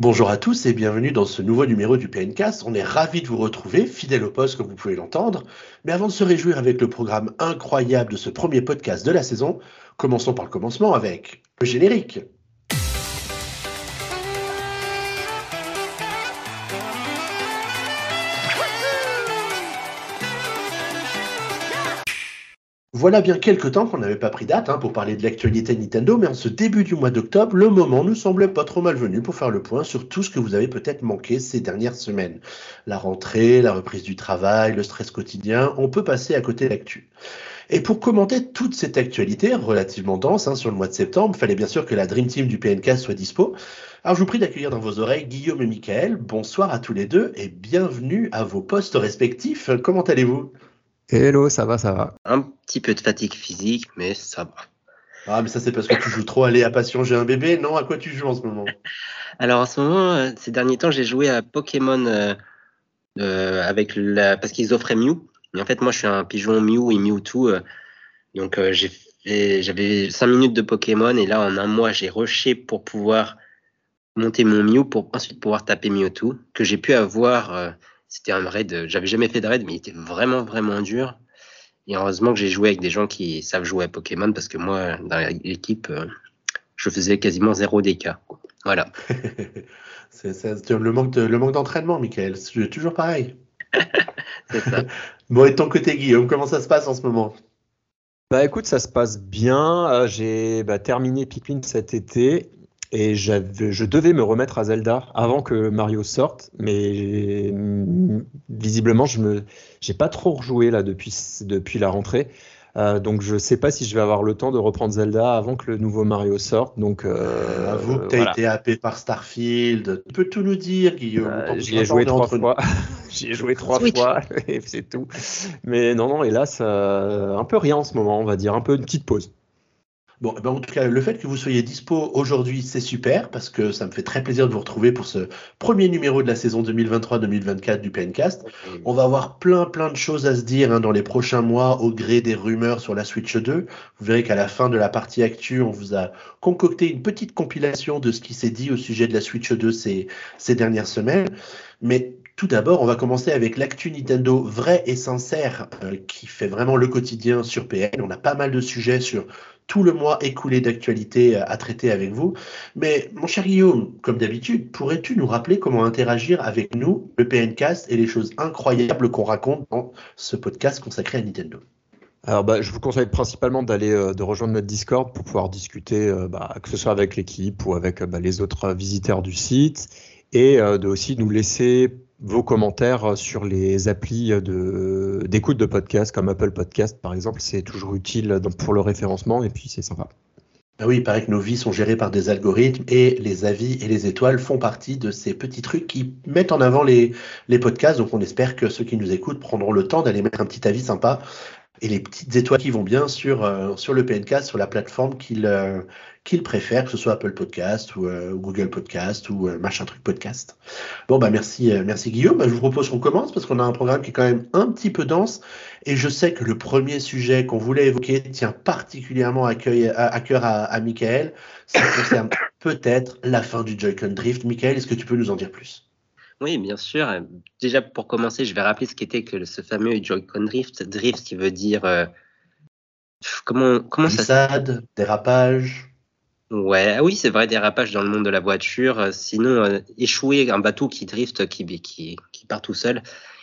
Bonjour à tous et bienvenue dans ce nouveau numéro du PNcast. On est ravis de vous retrouver, fidèle au poste comme vous pouvez l'entendre. Mais avant de se réjouir avec le programme incroyable de ce premier podcast de la saison, commençons par le commencement avec le générique. Voilà bien quelques temps qu'on n'avait pas pris date hein, pour parler de l'actualité Nintendo, mais en ce début du mois d'octobre, le moment nous semblait pas trop malvenu pour faire le point sur tout ce que vous avez peut-être manqué ces dernières semaines. La rentrée, la reprise du travail, le stress quotidien, on peut passer à côté de l'actu. Et pour commenter toute cette actualité relativement dense hein, sur le mois de septembre, il fallait bien sûr que la Dream Team du PNK soit dispo. Alors je vous prie d'accueillir dans vos oreilles Guillaume et Michael. Bonsoir à tous les deux et bienvenue à vos postes respectifs. Comment allez-vous? Hello, ça va, ça va. Un petit peu de fatigue physique, mais ça va. Ah, mais ça, c'est parce que tu joues trop à Léa Passion, j'ai un bébé. Non, à quoi tu joues en ce moment? Alors, en ce moment, euh, ces derniers temps, j'ai joué à Pokémon euh, euh, avec la... parce qu'ils offraient Mew. Mais en fait, moi, je suis un pigeon Mew et Mewtwo. donc, j'avais 5 minutes de Pokémon et là, en un mois, j'ai rushé pour pouvoir monter mon Mew pour ensuite pouvoir taper Mewtwo, que j'ai pu avoir c'était un raid, j'avais jamais fait de raid, mais il était vraiment, vraiment dur. Et heureusement que j'ai joué avec des gens qui savent jouer à Pokémon parce que moi, dans l'équipe, euh, je faisais quasiment zéro DK. Voilà. c'est le manque le manque d'entraînement, Michael. C'est toujours pareil. c'est ça. bon, et ton côté, Guillaume, comment ça se passe en ce moment? Bah écoute, ça se passe bien. Euh, j'ai bah, terminé Pikmin cet été et je devais me remettre à Zelda avant que Mario sorte, mais visiblement je me j'ai pas trop rejoué là depuis depuis la rentrée. Euh, donc je sais pas si je vais avoir le temps de reprendre Zelda avant que le nouveau Mario sorte. Donc euh, avoue que tu as été happé par Starfield. Tu peux tout nous dire, Guillaume. Euh, J'y ai joué trois fois. J'y ai joué trois fois et c'est tout. Mais non non, hélas, un peu rien en ce moment, on va dire, un peu une petite pause. Bon, eh ben en tout cas, le fait que vous soyez dispo aujourd'hui, c'est super parce que ça me fait très plaisir de vous retrouver pour ce premier numéro de la saison 2023-2024 du PNcast. On va avoir plein, plein de choses à se dire hein, dans les prochains mois au gré des rumeurs sur la Switch 2. Vous verrez qu'à la fin de la partie actu, on vous a concocté une petite compilation de ce qui s'est dit au sujet de la Switch 2 ces, ces dernières semaines. Mais tout d'abord, on va commencer avec l'actu Nintendo vrai et sincère euh, qui fait vraiment le quotidien sur PN. On a pas mal de sujets sur tout le mois écoulé d'actualité à traiter avec vous. Mais mon cher Guillaume, comme d'habitude, pourrais-tu nous rappeler comment interagir avec nous, le PNcast, et les choses incroyables qu'on raconte dans ce podcast consacré à Nintendo? Alors, bah, je vous conseille principalement d'aller euh, de rejoindre notre Discord pour pouvoir discuter, euh, bah, que ce soit avec l'équipe ou avec bah, les autres visiteurs du site, et euh, de aussi nous laisser vos commentaires sur les applis d'écoute de podcasts comme Apple Podcast par exemple. C'est toujours utile pour le référencement et puis c'est sympa. Ah oui, il paraît que nos vies sont gérées par des algorithmes et les avis et les étoiles font partie de ces petits trucs qui mettent en avant les, les podcasts. Donc on espère que ceux qui nous écoutent prendront le temps d'aller mettre un petit avis sympa et les petites étoiles qui vont bien sur, euh, sur le PNK, sur la plateforme qu'ils euh, préfèrent, que ce soit Apple Podcast ou euh, Google Podcast ou machin truc podcast. Bon, bah merci, merci Guillaume. Bah, je vous propose qu'on commence parce qu'on a un programme qui est quand même un petit peu dense et je sais que le premier sujet qu'on voulait évoquer tient particulièrement à, à, cœur à, à Michael. Ça concerne peut-être la fin du Joy-Con Drift. Michael, est-ce que tu peux nous en dire plus? Oui, bien sûr. Déjà, pour commencer, je vais rappeler ce qu'était que ce fameux Joy-Con Drift. Drift, qui veut dire. Euh, comment comment ça dérapage. Ouais, ah oui, c'est vrai, dérapage dans le monde de la voiture. Sinon, euh, échouer un bateau qui drift, qui, qui, qui part tout seul.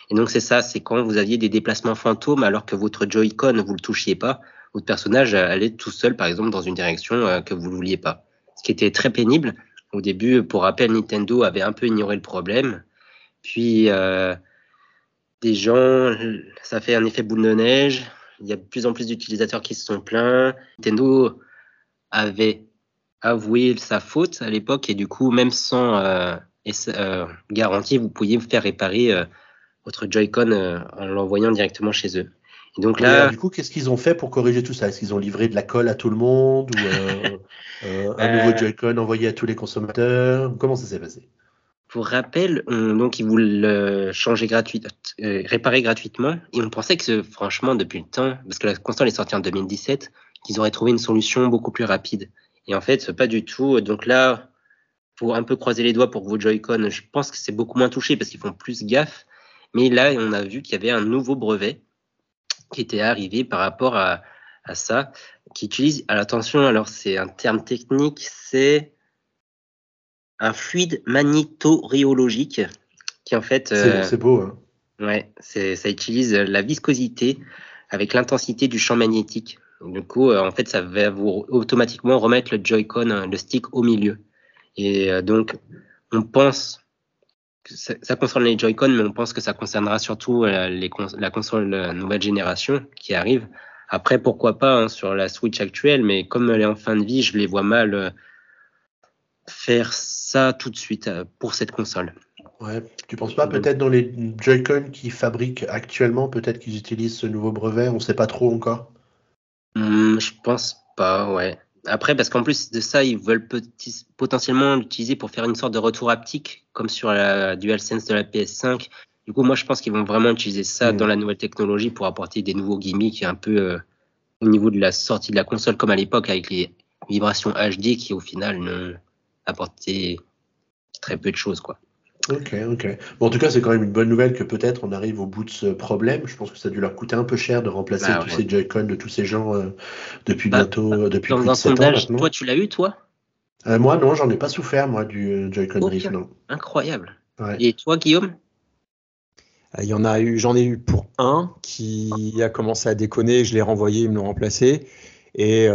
Et donc, c'est ça, c'est quand vous aviez des déplacements fantômes alors que votre Joy-Con, vous le touchiez pas, votre personnage allait tout seul, par exemple, dans une direction euh, que vous ne vouliez pas. Ce qui était très pénible. Au début, pour rappel, Nintendo avait un peu ignoré le problème. Puis, euh, des gens, ça fait un effet boule de neige. Il y a de plus en plus d'utilisateurs qui se sont plaints. Nintendo avait avoué sa faute à l'époque et du coup, même sans euh, euh, garantie, vous pouviez faire réparer votre Joy-Con en l'envoyant directement chez eux. Donc là, du coup, qu'est-ce qu'ils ont fait pour corriger tout ça? Est-ce qu'ils ont livré de la colle à tout le monde ou euh, euh, un nouveau euh, Joy-Con envoyé à tous les consommateurs? Comment ça s'est passé? Pour rappel, donc ils voulaient le changer gratuitement, réparer gratuitement, et on pensait que franchement depuis le temps, parce que la console est sortie en 2017, qu'ils auraient trouvé une solution beaucoup plus rapide. Et en fait, pas du tout. Donc là, faut un peu croiser les doigts pour que vos Joy-Con, je pense que c'est beaucoup moins touché parce qu'ils font plus gaffe. Mais là, on a vu qu'il y avait un nouveau brevet qui était arrivé par rapport à, ça, qui utilise, attention, alors c'est un terme technique, c'est un fluide magnétorhéologique qui en fait. C'est euh, beau. Hein. Ouais, ça utilise la viscosité avec l'intensité du champ magnétique. Du coup, euh, en fait, ça va vous automatiquement remettre le Joy-Con, euh, le stick au milieu. Et donc, on pense ça, concerne les Joy-Con, mais on pense que ça concernera surtout euh, la console euh, nouvelle génération qui arrive. Après, pourquoi pas hein, sur la Switch actuelle, mais comme elle est en fin de vie, je les vois mal euh, faire ça tout de suite pour cette console. Ouais. Tu penses pas peut-être dans les Joy-Con qui fabriquent actuellement, peut-être qu'ils utilisent ce nouveau brevet On ne sait pas trop encore? Hmm, je pense pas, ouais. Après, parce qu'en plus de ça, ils veulent potentiellement l'utiliser pour faire une sorte de retour haptique, comme sur la DualSense de la PS5. Du coup, moi, je pense qu'ils vont vraiment utiliser ça mm. dans la nouvelle technologie pour apporter des nouveaux gimmicks un peu euh, au niveau de la sortie de la console, comme à l'époque avec les vibrations HD qui, au final, n'ont apporté très peu de choses, quoi. Ok, ok. Bon, en tout cas, c'est quand même une bonne nouvelle que peut-être on arrive au bout de ce problème. Je pense que ça a dû leur coûter un peu cher de remplacer bah tous ces Joy-Con de tous ces gens euh, depuis bah, bientôt, euh, depuis dans un sondage, toi, tu l'as eu, toi? Euh, Moi, non, j'en ai pas souffert, moi, du Joy-Con Drift, non. Incroyable. Et toi, Guillaume? Il y en a eu, j'en ai eu pour un qui a commencé à déconner, je l'ai renvoyé, ils me l'ont remplacé. Et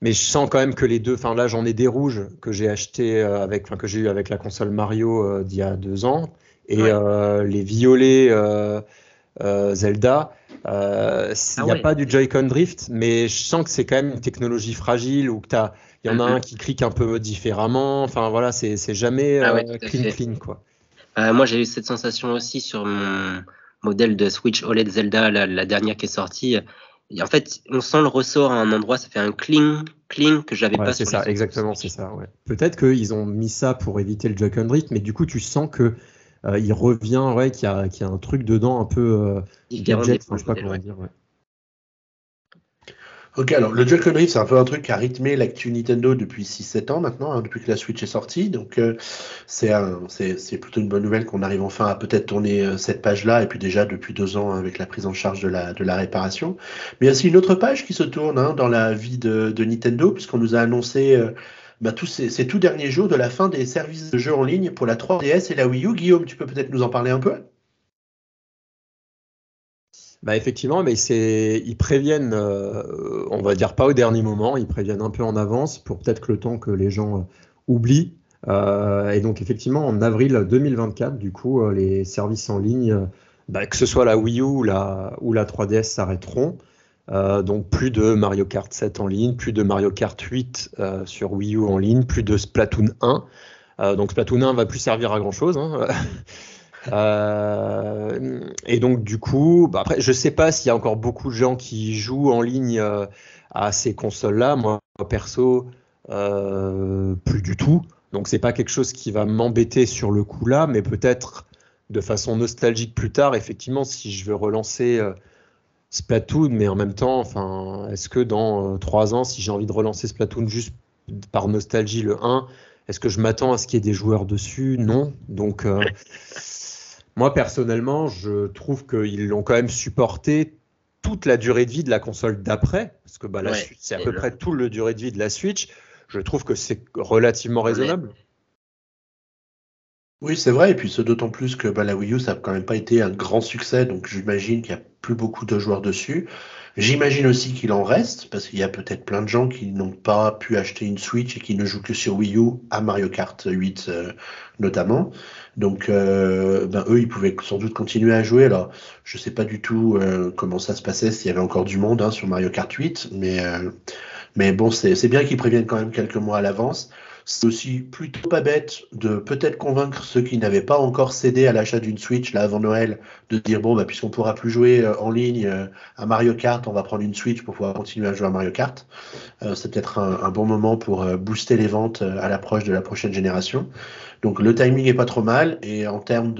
mais je sens quand même que les deux, enfin là j'en ai des rouges que j'ai acheté euh, avec, enfin que j'ai eu avec la console Mario euh, d'il y a deux ans et euh, les violets Zelda. Il n'y a ah pas du Joy-Con Drift, mais je sens que c'est quand même une technologie fragile ou que t'as, il y en a un qui clique un peu différemment. Enfin voilà, c'est, jamais ah clean clean quoi. moi j'ai eu cette sensation aussi sur mon modèle de Switch OLED Zelda, la dernière qui est sortie en fait, on sent le ressort à un endroit, ça fait un cling, cling que j'avais pas. C'est ça, exactement, c'est ça. Ouais. Peut-être qu'ils ont mis ça pour éviter le Joy-Con Drift, mais du coup, tu sens que euh, il revient, ouais, qu'il y, y, a un truc dedans un peu euh, gadget, je sais pas comment dire. Ouais. Ok, alors le Joy-Con Drift, c'est un peu un truc qui a rythmé l'actu Nintendo depuis 6-7 ans maintenant, hein, depuis que la Switch est sortie. Donc euh, c'est plutôt une bonne nouvelle qu'on arrive enfin à peut-être tourner euh, cette page-là, et puis déjà depuis deux ans hein, avec la prise en charge de la, réparation. Mais il y a aussi une autre page qui se tourne hein, dans la vie de, de Nintendo, puisqu'on nous a annoncé euh, bah, tous ces, ces, tout derniers jours de la fin des services de jeux en ligne pour la 3DS et la Wii U. Guillaume, tu peux peut-être nous en parler un peu? Bah effectivement, mais ils préviennent, euh, on va dire pas au dernier moment, ils préviennent un peu en avance pour peut-être que le temps que les gens euh, oublient. Euh, et donc effectivement, en avril 2024, du coup, les services en ligne, bah, que ce soit la Wii U ou la, ou la 3DS, s'arrêteront. donc plus de Mario Kart 7 en ligne, plus de Mario Kart 8 sur Wii U en ligne, plus de Splatoon 1. donc Splatoon 1 va plus servir à grand chose. Hein. Euh, et donc du coup, bah après, je sais pas s'il y a encore beaucoup de gens qui jouent en ligne euh, à ces consoles-là. Moi, perso, euh, plus du tout. Donc c'est pas quelque chose qui va m'embêter sur le coup là, mais peut-être de façon nostalgique plus tard. Effectivement, si je veux relancer Splatoon, mais en même temps, enfin, est-ce que dans trois ans, si j'ai envie de relancer Splatoon juste par nostalgie le 1, est-ce que je m'attends à ce qu'il y ait des joueurs dessus? Non. Donc moi, personnellement, je trouve qu'ils l'ont quand même supporté toute la durée de vie de la console d'après, parce que bah, c'est à peu près tout le durée de vie de la Switch. Je trouve que c'est relativement raisonnable. Oui, c'est vrai, et puis c'est d'autant plus que bah, la Wii U, ça n'a quand même pas été un grand succès, donc j'imagine qu'il n'y a plus beaucoup de joueurs dessus. J'imagine aussi qu'il en reste, parce qu'il y a peut-être plein de gens qui n'ont pas pu acheter une Switch et qui ne jouent que sur Wii U, à Mario Kart 8 euh, notamment. Donc, euh, ben, eux, ils pouvaient sans doute continuer à jouer. Alors, je ne sais pas du tout euh, comment ça se passait, s'il y avait encore du monde hein, sur Mario Kart 8, mais, mais bon, c'est bien qu'ils préviennent quand même quelques mois à l'avance. C'est aussi plutôt pas bête de peut-être convaincre ceux qui n'avaient pas encore cédé à l'achat d'une Switch là avant Noël de dire bon bah puisqu'on pourra plus jouer euh, en ligne euh, à Mario Kart, on va prendre une Switch pour pouvoir continuer à jouer à Mario Kart. Euh, c'est peut-être un, bon moment pour booster les ventes à l'approche de la prochaine génération. Donc le timing est pas trop mal et en termes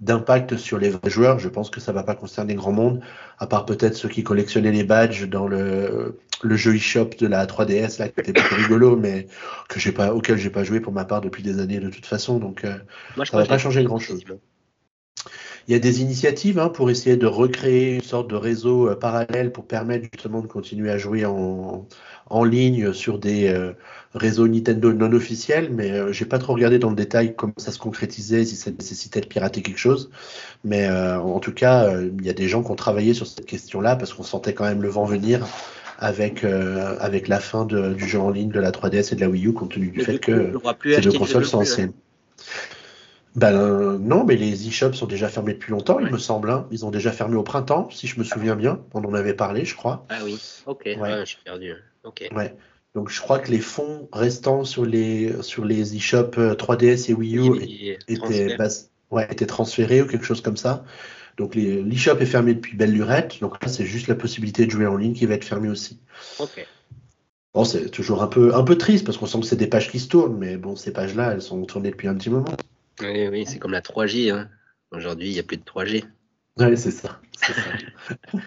d'impact sur les vrais joueurs, je pense que ça va pas concerner grand monde, à part peut-être ceux qui collectionnaient les badges dans le, le jeu eShop de la 3DS là, qui était plutôt rigolo, mais que j'ai pas, auquel j'ai pas joué pour ma part depuis des années de toute façon. Donc euh, Moi, ça va pas changer grand chose. Il y a des initiatives hein, pour essayer de recréer une sorte de réseau euh, parallèle pour permettre justement de continuer à jouer en, en ligne sur des euh, réseaux Nintendo non officiels, mais euh, j'ai pas trop regardé dans le détail comment ça se concrétisait, si ça nécessitait de pirater quelque chose. Mais euh, en tout cas, il y a des gens qui ont travaillé sur cette question-là parce qu'on sentait quand même le vent venir avec, avec la fin du jeu en ligne de la 3DS et de la Wii U, compte tenu du fait que ces deux consoles sont anciennes. Ben non, mais les e-shops sont déjà fermés depuis longtemps, il me semble. Hein. Ils ont déjà fermé au printemps, si je me souviens bien. On en avait parlé, je crois. Ah oui, ok, ouais. je suis perdu. Ouais. Donc je crois que les fonds restants sur les sur les e-shops 3DS et Wii U étaient, ouais, étaient transférés ou quelque chose comme ça. Donc l'e-shop est fermé depuis belle lurette. Donc là, c'est juste la possibilité de jouer en ligne qui va être fermée aussi. Ok. Bon, c'est toujours un peu, un peu triste parce qu'on sent que c'est des pages qui se tournent, mais bon, ces pages-là, elles sont tournées depuis un petit moment. Oui, oui, c'est comme la 3G. Hein. Aujourd'hui, il n'y a plus de 3G. Oui, c'est ça.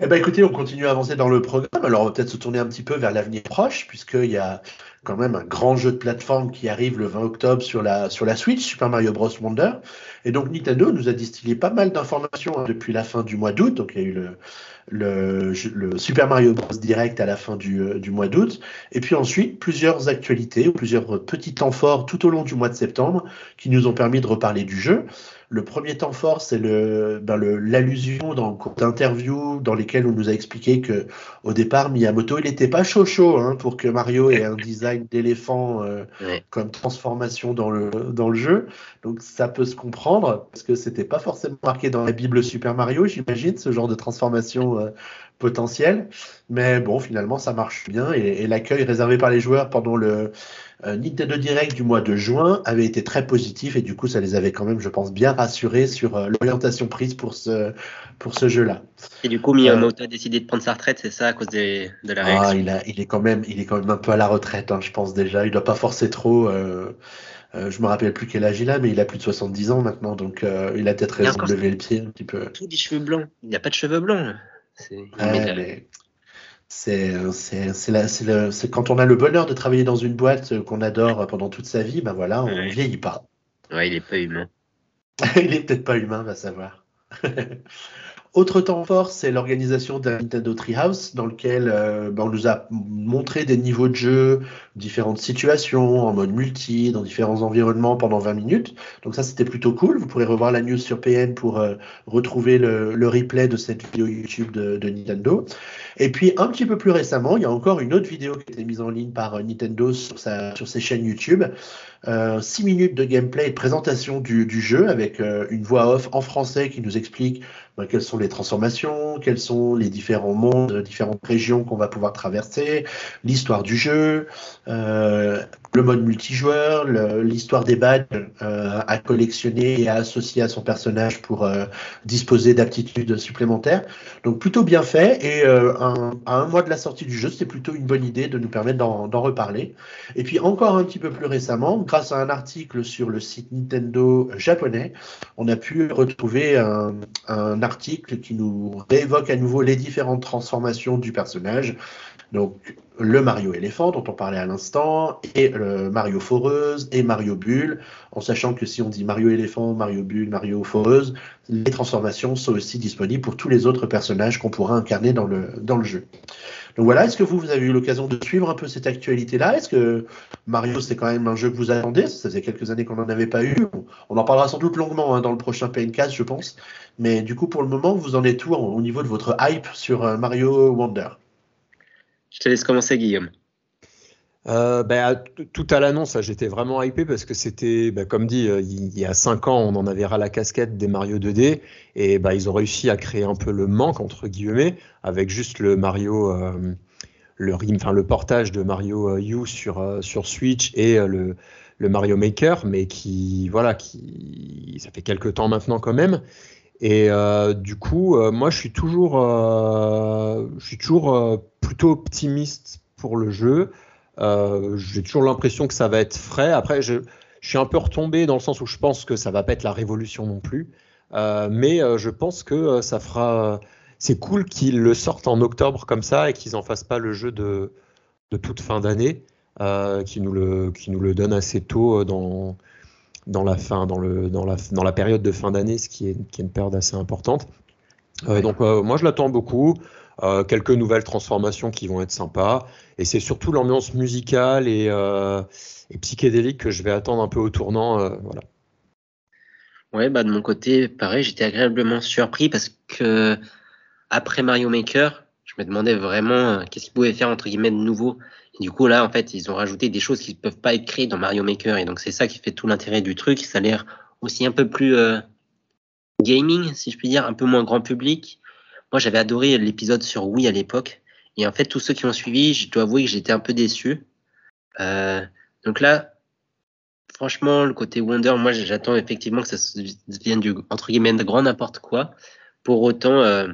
Eh ben écoutez, on continue à avancer dans le programme. Alors on va peut-être se tourner un petit peu vers l'avenir proche, puisqu'il y a quand même un grand jeu de plateforme qui arrive le 20 octobre sur la, sur la Switch, Super Mario Bros. Wonder. Et donc Nintendo nous a distillé pas mal d'informations hein, depuis la fin du mois d'août. Donc il y a eu le, le, le, Super Mario Bros. Direct à la fin du, euh, du mois d'août. Et puis ensuite, plusieurs actualités ou plusieurs petits temps forts tout au long du mois de septembre qui nous ont permis de reparler du jeu. Le premier temps fort, c'est le, ben l'allusion dans d'interviews dans lesquelles on nous a expliqué que au départ Miyamoto il n'était pas chaud chaud hein, pour que Mario ait un design d'éléphant euh, comme transformation dans le dans le jeu. Donc ça peut se comprendre parce que c'était pas forcément marqué dans la Bible Super Mario, j'imagine, ce genre de transformation euh, potentielle. Mais bon, finalement ça marche bien et, et l'accueil réservé par les joueurs pendant le euh, Nintendo Direct du mois de juin avait été très positif et du coup ça les avait quand même, je pense, bien rassurés sur euh, l'orientation prise pour ce, pour ce jeu-là. Et du coup, Miyamoto a décidé de prendre sa retraite, c'est ça, à cause de la ah, réaction ah, il, a, il, est quand même, il est quand même un peu à la retraite, hein, je pense déjà. Il doit pas forcer trop. Euh, euh, je me rappelle plus quel âge il a, mais il a plus de 70 ans maintenant, donc il a peut-être raison de lever le pied un petit peu. Tout des cheveux blancs. Il n'y a pas de cheveux blancs. C'est c'est quand on a le bonheur de travailler dans une boîte qu'on adore pendant toute sa vie, ben voilà, on ne vieillit pas. Ouais, il est pas humain. il est peut-être pas humain, va savoir. Autre temps fort, c'est l'organisation d'un Nintendo Treehouse dans lequel euh, ben, on nous a montré des niveaux de jeu, différentes situations, en mode multi, dans différents environnements pendant 20 minutes. Donc ça, c'était plutôt cool. Vous pourrez revoir la news sur PN pour euh, retrouver le, replay de cette vidéo YouTube de, Nintendo. Et puis, un petit peu plus récemment, il y a encore une autre vidéo qui a été mise en ligne par euh, Nintendo sur, sa, sur ses chaînes YouTube. Euh, 6 minutes de gameplay et de présentation du, jeu avec une voix off en français qui nous explique ben, quelles sont les transformations, quels sont les différents mondes, différentes régions qu'on va pouvoir traverser, l'histoire du jeu, euh, le mode multijoueur, l'histoire des badges euh, à collectionner et à associer à son personnage pour euh, disposer d'aptitudes supplémentaires. Donc plutôt bien fait et à un mois de la sortie du jeu, c'était plutôt une bonne idée de nous permettre d'en reparler. Et puis encore un petit peu plus récemment, grâce à un article sur le site Nintendo japonais, on a pu retrouver un article qui nous réévoque à nouveau les différentes transformations du personnage. Donc le Mario éléphant dont on parlait à l'instant, et le Mario foreuse et Mario bulle, en sachant que si on dit Mario éléphant, Mario bulle, Mario foreuse, les transformations sont aussi disponibles pour tous les autres personnages qu'on pourra incarner dans le, jeu. Donc voilà, est-ce que vous, vous avez eu l'occasion de suivre un peu cette actualité-là? Est-ce que Mario, c'est quand même un jeu que vous attendez? Ça faisait quelques années qu'on n'en avait pas eu. On en parlera sans doute longuement hein, dans le prochain PNcast, je pense. Mais du coup, pour le moment, vous en êtes où au niveau de votre hype sur euh, Mario Wonder? Je te laisse commencer, Guillaume. Euh, ben, tout à l'annonce, j'étais vraiment hypé parce que c'était, ben, comme dit, euh, il y a 5 ans, on en avait ras la casquette des Mario 2D et ben, ils ont réussi à créer un peu le manque, entre guillemets, avec juste le Mario, euh, le, portage de Mario U sur, Switch et le, Mario Maker, mais qui, voilà, ça fait quelques temps maintenant quand même. Et du coup, moi, je suis toujours, je suis toujours plutôt optimiste pour le jeu. Euh, j'ai toujours l'impression que ça va être frais. Après, je, suis un peu retombé dans le sens où je pense que ça va pas être la révolution non plus. mais je pense que ça fera. C'est cool qu'ils le sortent en octobre comme ça et qu'ils en fassent pas le jeu de, de toute fin d'année, qui nous le qui nous le donne assez tôt dans dans la fin, dans, le, dans, la, dans la période de fin d'année, ce qui est, qui est, une période assez importante. Euh, donc euh, moi je l'attends beaucoup. Euh, quelques nouvelles transformations qui vont être sympas. Et c'est surtout l'ambiance musicale et, et, psychédélique que je vais attendre un peu au tournant. voilà. Ouais, bah de mon côté, pareil, j'étais agréablement surpris parce que après Mario Maker, je me demandais vraiment qu'est-ce qu'ils pouvaient faire entre guillemets de nouveau du coup, là, en fait, ils ont rajouté des choses qui ne peuvent pas être créées dans Mario Maker. Et donc, c'est ça qui fait tout l'intérêt du truc. Ça a l'air aussi un peu plus euh, gaming, si je puis dire, un peu moins grand public. Moi, j'avais adoré l'épisode sur Wii à l'époque. Et en fait, tous ceux qui ont suivi, je dois avouer que j'étais un peu déçu. Euh, donc là, franchement, le côté Wonder, moi, j'attends effectivement que ça devienne du, entre guillemets, de grand n'importe quoi. Pour autant, euh,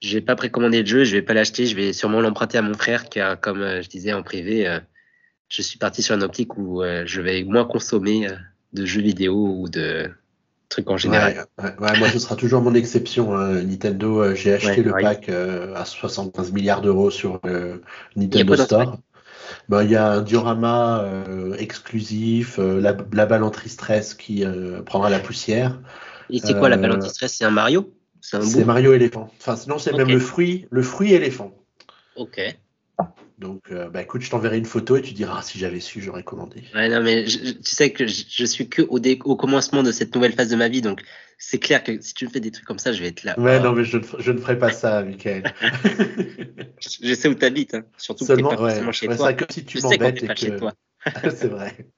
je vais pas précommander le jeu, je vais pas l'acheter, je vais sûrement l'emprunter à mon frère, car comme euh, je disais en privé, euh, je suis parti sur une optique où euh, je vais moins consommer de jeux vidéo ou de trucs en général. Ouais, moi, ce sera toujours mon exception. Hein. Nintendo, j'ai acheté le pack à 75 milliards d'euros sur Nintendo Store. Bah, il y a un diorama exclusif, la, la, balle anti-stress qui prendra la poussière. Et c'est quoi la balle anti-stress C'est un Mario? C'est Mario éléphant. Enfin, sinon, c'est même le fruit, le fruit éléphant. Ok. Donc, euh, bah, écoute, je t'enverrai une photo et tu diras ah, si j'avais su, j'aurais commandé. Ouais, non, mais tu sais que je, suis que au, au, commencement de cette nouvelle phase de ma vie, donc c'est clair que si tu me fais des trucs comme ça, je vais être là. Ouais, non, mais je, je, ne ferai pas ça, Michael. je sais où tu habites, hein. surtout Seulement, pas ouais, chez toi. Ça que si tu m'embêtes et que. c'est vrai.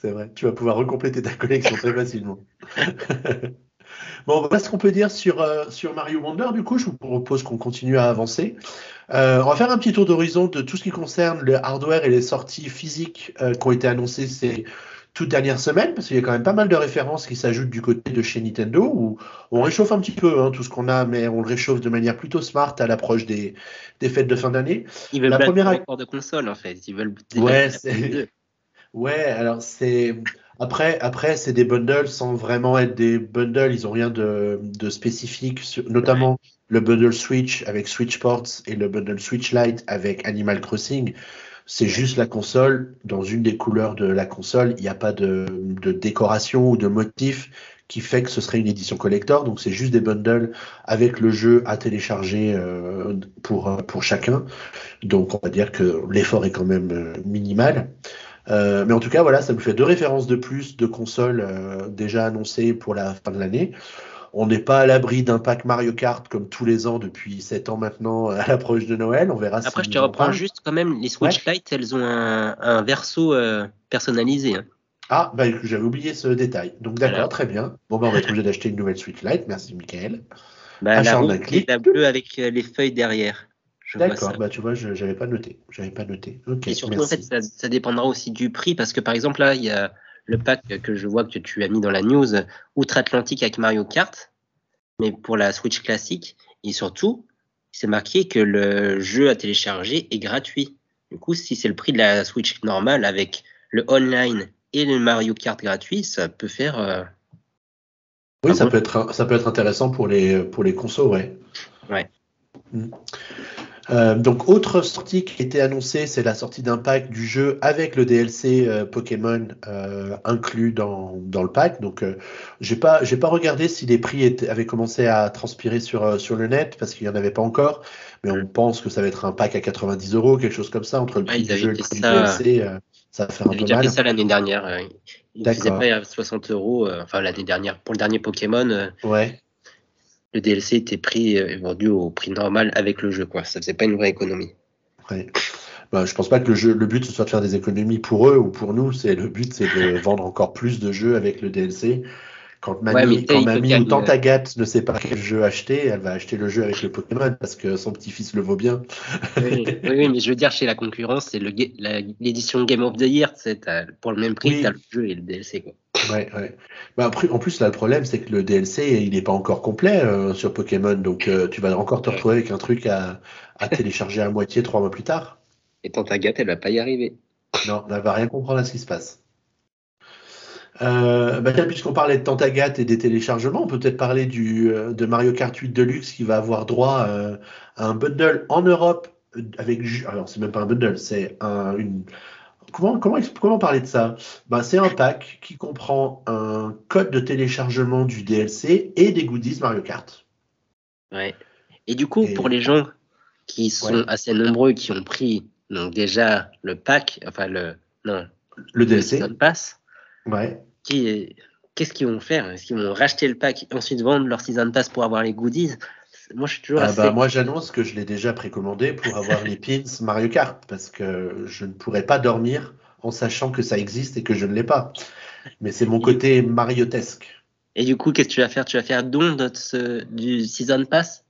C'est vrai. Tu vas pouvoir recompléter ta collection très facilement. Bon, voilà ce qu'on peut dire sur, euh, sur Mario Wonder. Du coup, je vous propose qu'on continue à avancer. Euh, on va faire un petit tour d'horizon de tout ce qui concerne le hardware et les sorties physiques euh, qui ont été annoncées ces toutes dernières semaines, parce qu'il y a quand même pas mal de références qui s'ajoutent du côté de chez Nintendo, où on réchauffe un petit peu hein, tout ce qu'on a, mais on le réchauffe de manière plutôt smart à l'approche des, des fêtes de fin d'année. Ils veulent la première de console en fait. Ils veulent. Ouais, ouais, alors c'est après, après c'est des bundles sans vraiment être des bundles. Ils n'ont rien de, de spécifique, notamment le bundle Switch avec Switch Ports et le bundle Switch Lite avec Animal Crossing. C'est juste la console. Dans une des couleurs de la console, il n'y a pas de, de, décoration ou de motif qui fait que ce serait une édition collector. Donc c'est juste des bundles avec le jeu à télécharger euh, pour, pour chacun. Donc on va dire que l'effort est quand même euh, minimal. Euh, mais en tout cas, voilà, ça nous fait deux références de plus de consoles euh, déjà annoncées pour la fin de l'année. On n'est pas à l'abri d'un pack Mario Kart comme tous les ans depuis 7 ans maintenant à l'approche de Noël. On verra. Après, je te reprends juste quand même les Switch Lite, elles ont un, un verso euh, personnalisé. Hein. Ah, bah, j'avais oublié ce détail. Donc d'accord, très bien. Bon, bah, on va être obligé d'acheter une nouvelle Switch Lite. Merci, Michael. Bah, la, la bleue avec les feuilles derrière. D'accord, bah tu vois, je n'avais pas noté. J'avais pas noté. et surtout, en fait, ça, dépendra aussi du prix, parce que par exemple, là, il y a le pack que je vois que tu as mis dans la news, Outre-Atlantique avec Mario Kart, mais pour la Switch classique, et surtout, c'est marqué que le jeu à télécharger est gratuit. Du coup, si c'est le prix de la Switch normale avec le online et le Mario Kart gratuit, ça peut faire. Euh, oui, ça, peut être, ça peut être intéressant pour les, pour les consos, ouais. Ouais. Mm. Euh, donc, autre sortie qui était annoncée, c'est la sortie d'un pack du jeu avec le DLC euh, Pokémon euh, inclus dans, dans, le pack. Donc, j'ai pas j'ai pas regardé si les prix étaient, avaient commencé à transpirer sur sur le net parce qu'il y en avait pas encore. Mais on pense que ça va être un pack à 90 euros, quelque chose comme ça entre le prix du jeu et le prix du DLC. ça va faire un peu mal. fait ça l'année dernière. Ils faisaient pas à 60 euros. enfin, l'année dernière pour le dernier Pokémon. ouais le DLC était pris et euh, vendu au prix normal avec le jeu. Quoi. Ça faisait pas une vraie économie. Ouais. Bah, je pense pas que le but ce soit de faire des économies pour eux ou pour nous. C'est le but, c'est de vendre encore plus de jeux avec le DLC. Quand mamie, quand mamie ou tante Agathe ne sait pas quel jeu acheter, elle va acheter le jeu avec le Pokémon parce que son petit-fils le vaut bien. oui, oui, mais je veux dire, chez la concurrence, c'est l'édition Game of the Year. Pour le même prix, tu as le jeu et le DLC. Quoi. Ouais, ouais. Bah, en plus, là, le problème, c'est que le DLC, il n'est pas encore complet euh, sur Pokémon. Donc, euh, tu vas encore te retrouver avec un truc à, à télécharger à moitié trois mois plus tard. Et tante Agathe, elle va pas y arriver. Non, elle va rien comprendre à ce qui se passe. Euh, bah, puisqu'on parlait de Tantagat et des téléchargements, on peut peut-être parler du, euh, de Mario Kart 8 Deluxe qui va avoir droit euh, à un bundle en Europe avec. Alors, c'est même pas un bundle, c'est un, une. Comment, comment, comment parler de ça? Bah, C'est un pack qui comprend un code de téléchargement du DLC et des goodies Mario Kart. Ouais. Et du coup, pour les gens qui sont assez nombreux, qui ont pris donc déjà le pack, enfin le non, le DLC, le pass, ouais. Qui, qu'est-ce qu'ils vont faire? Est-ce qu'ils vont racheter le pack et ensuite vendre leur season pass pour avoir les goodies? Moi, je suis toujours ah bah, moi, j'annonce que je l'ai déjà précommandé pour avoir les pins Mario Kart parce que je ne pourrais pas dormir en sachant que ça existe et que je ne l'ai pas. Mais c'est mon côté mariotesque. Et du coup, qu'est-ce que tu vas faire? Tu vas faire don de ce, du Season Pass?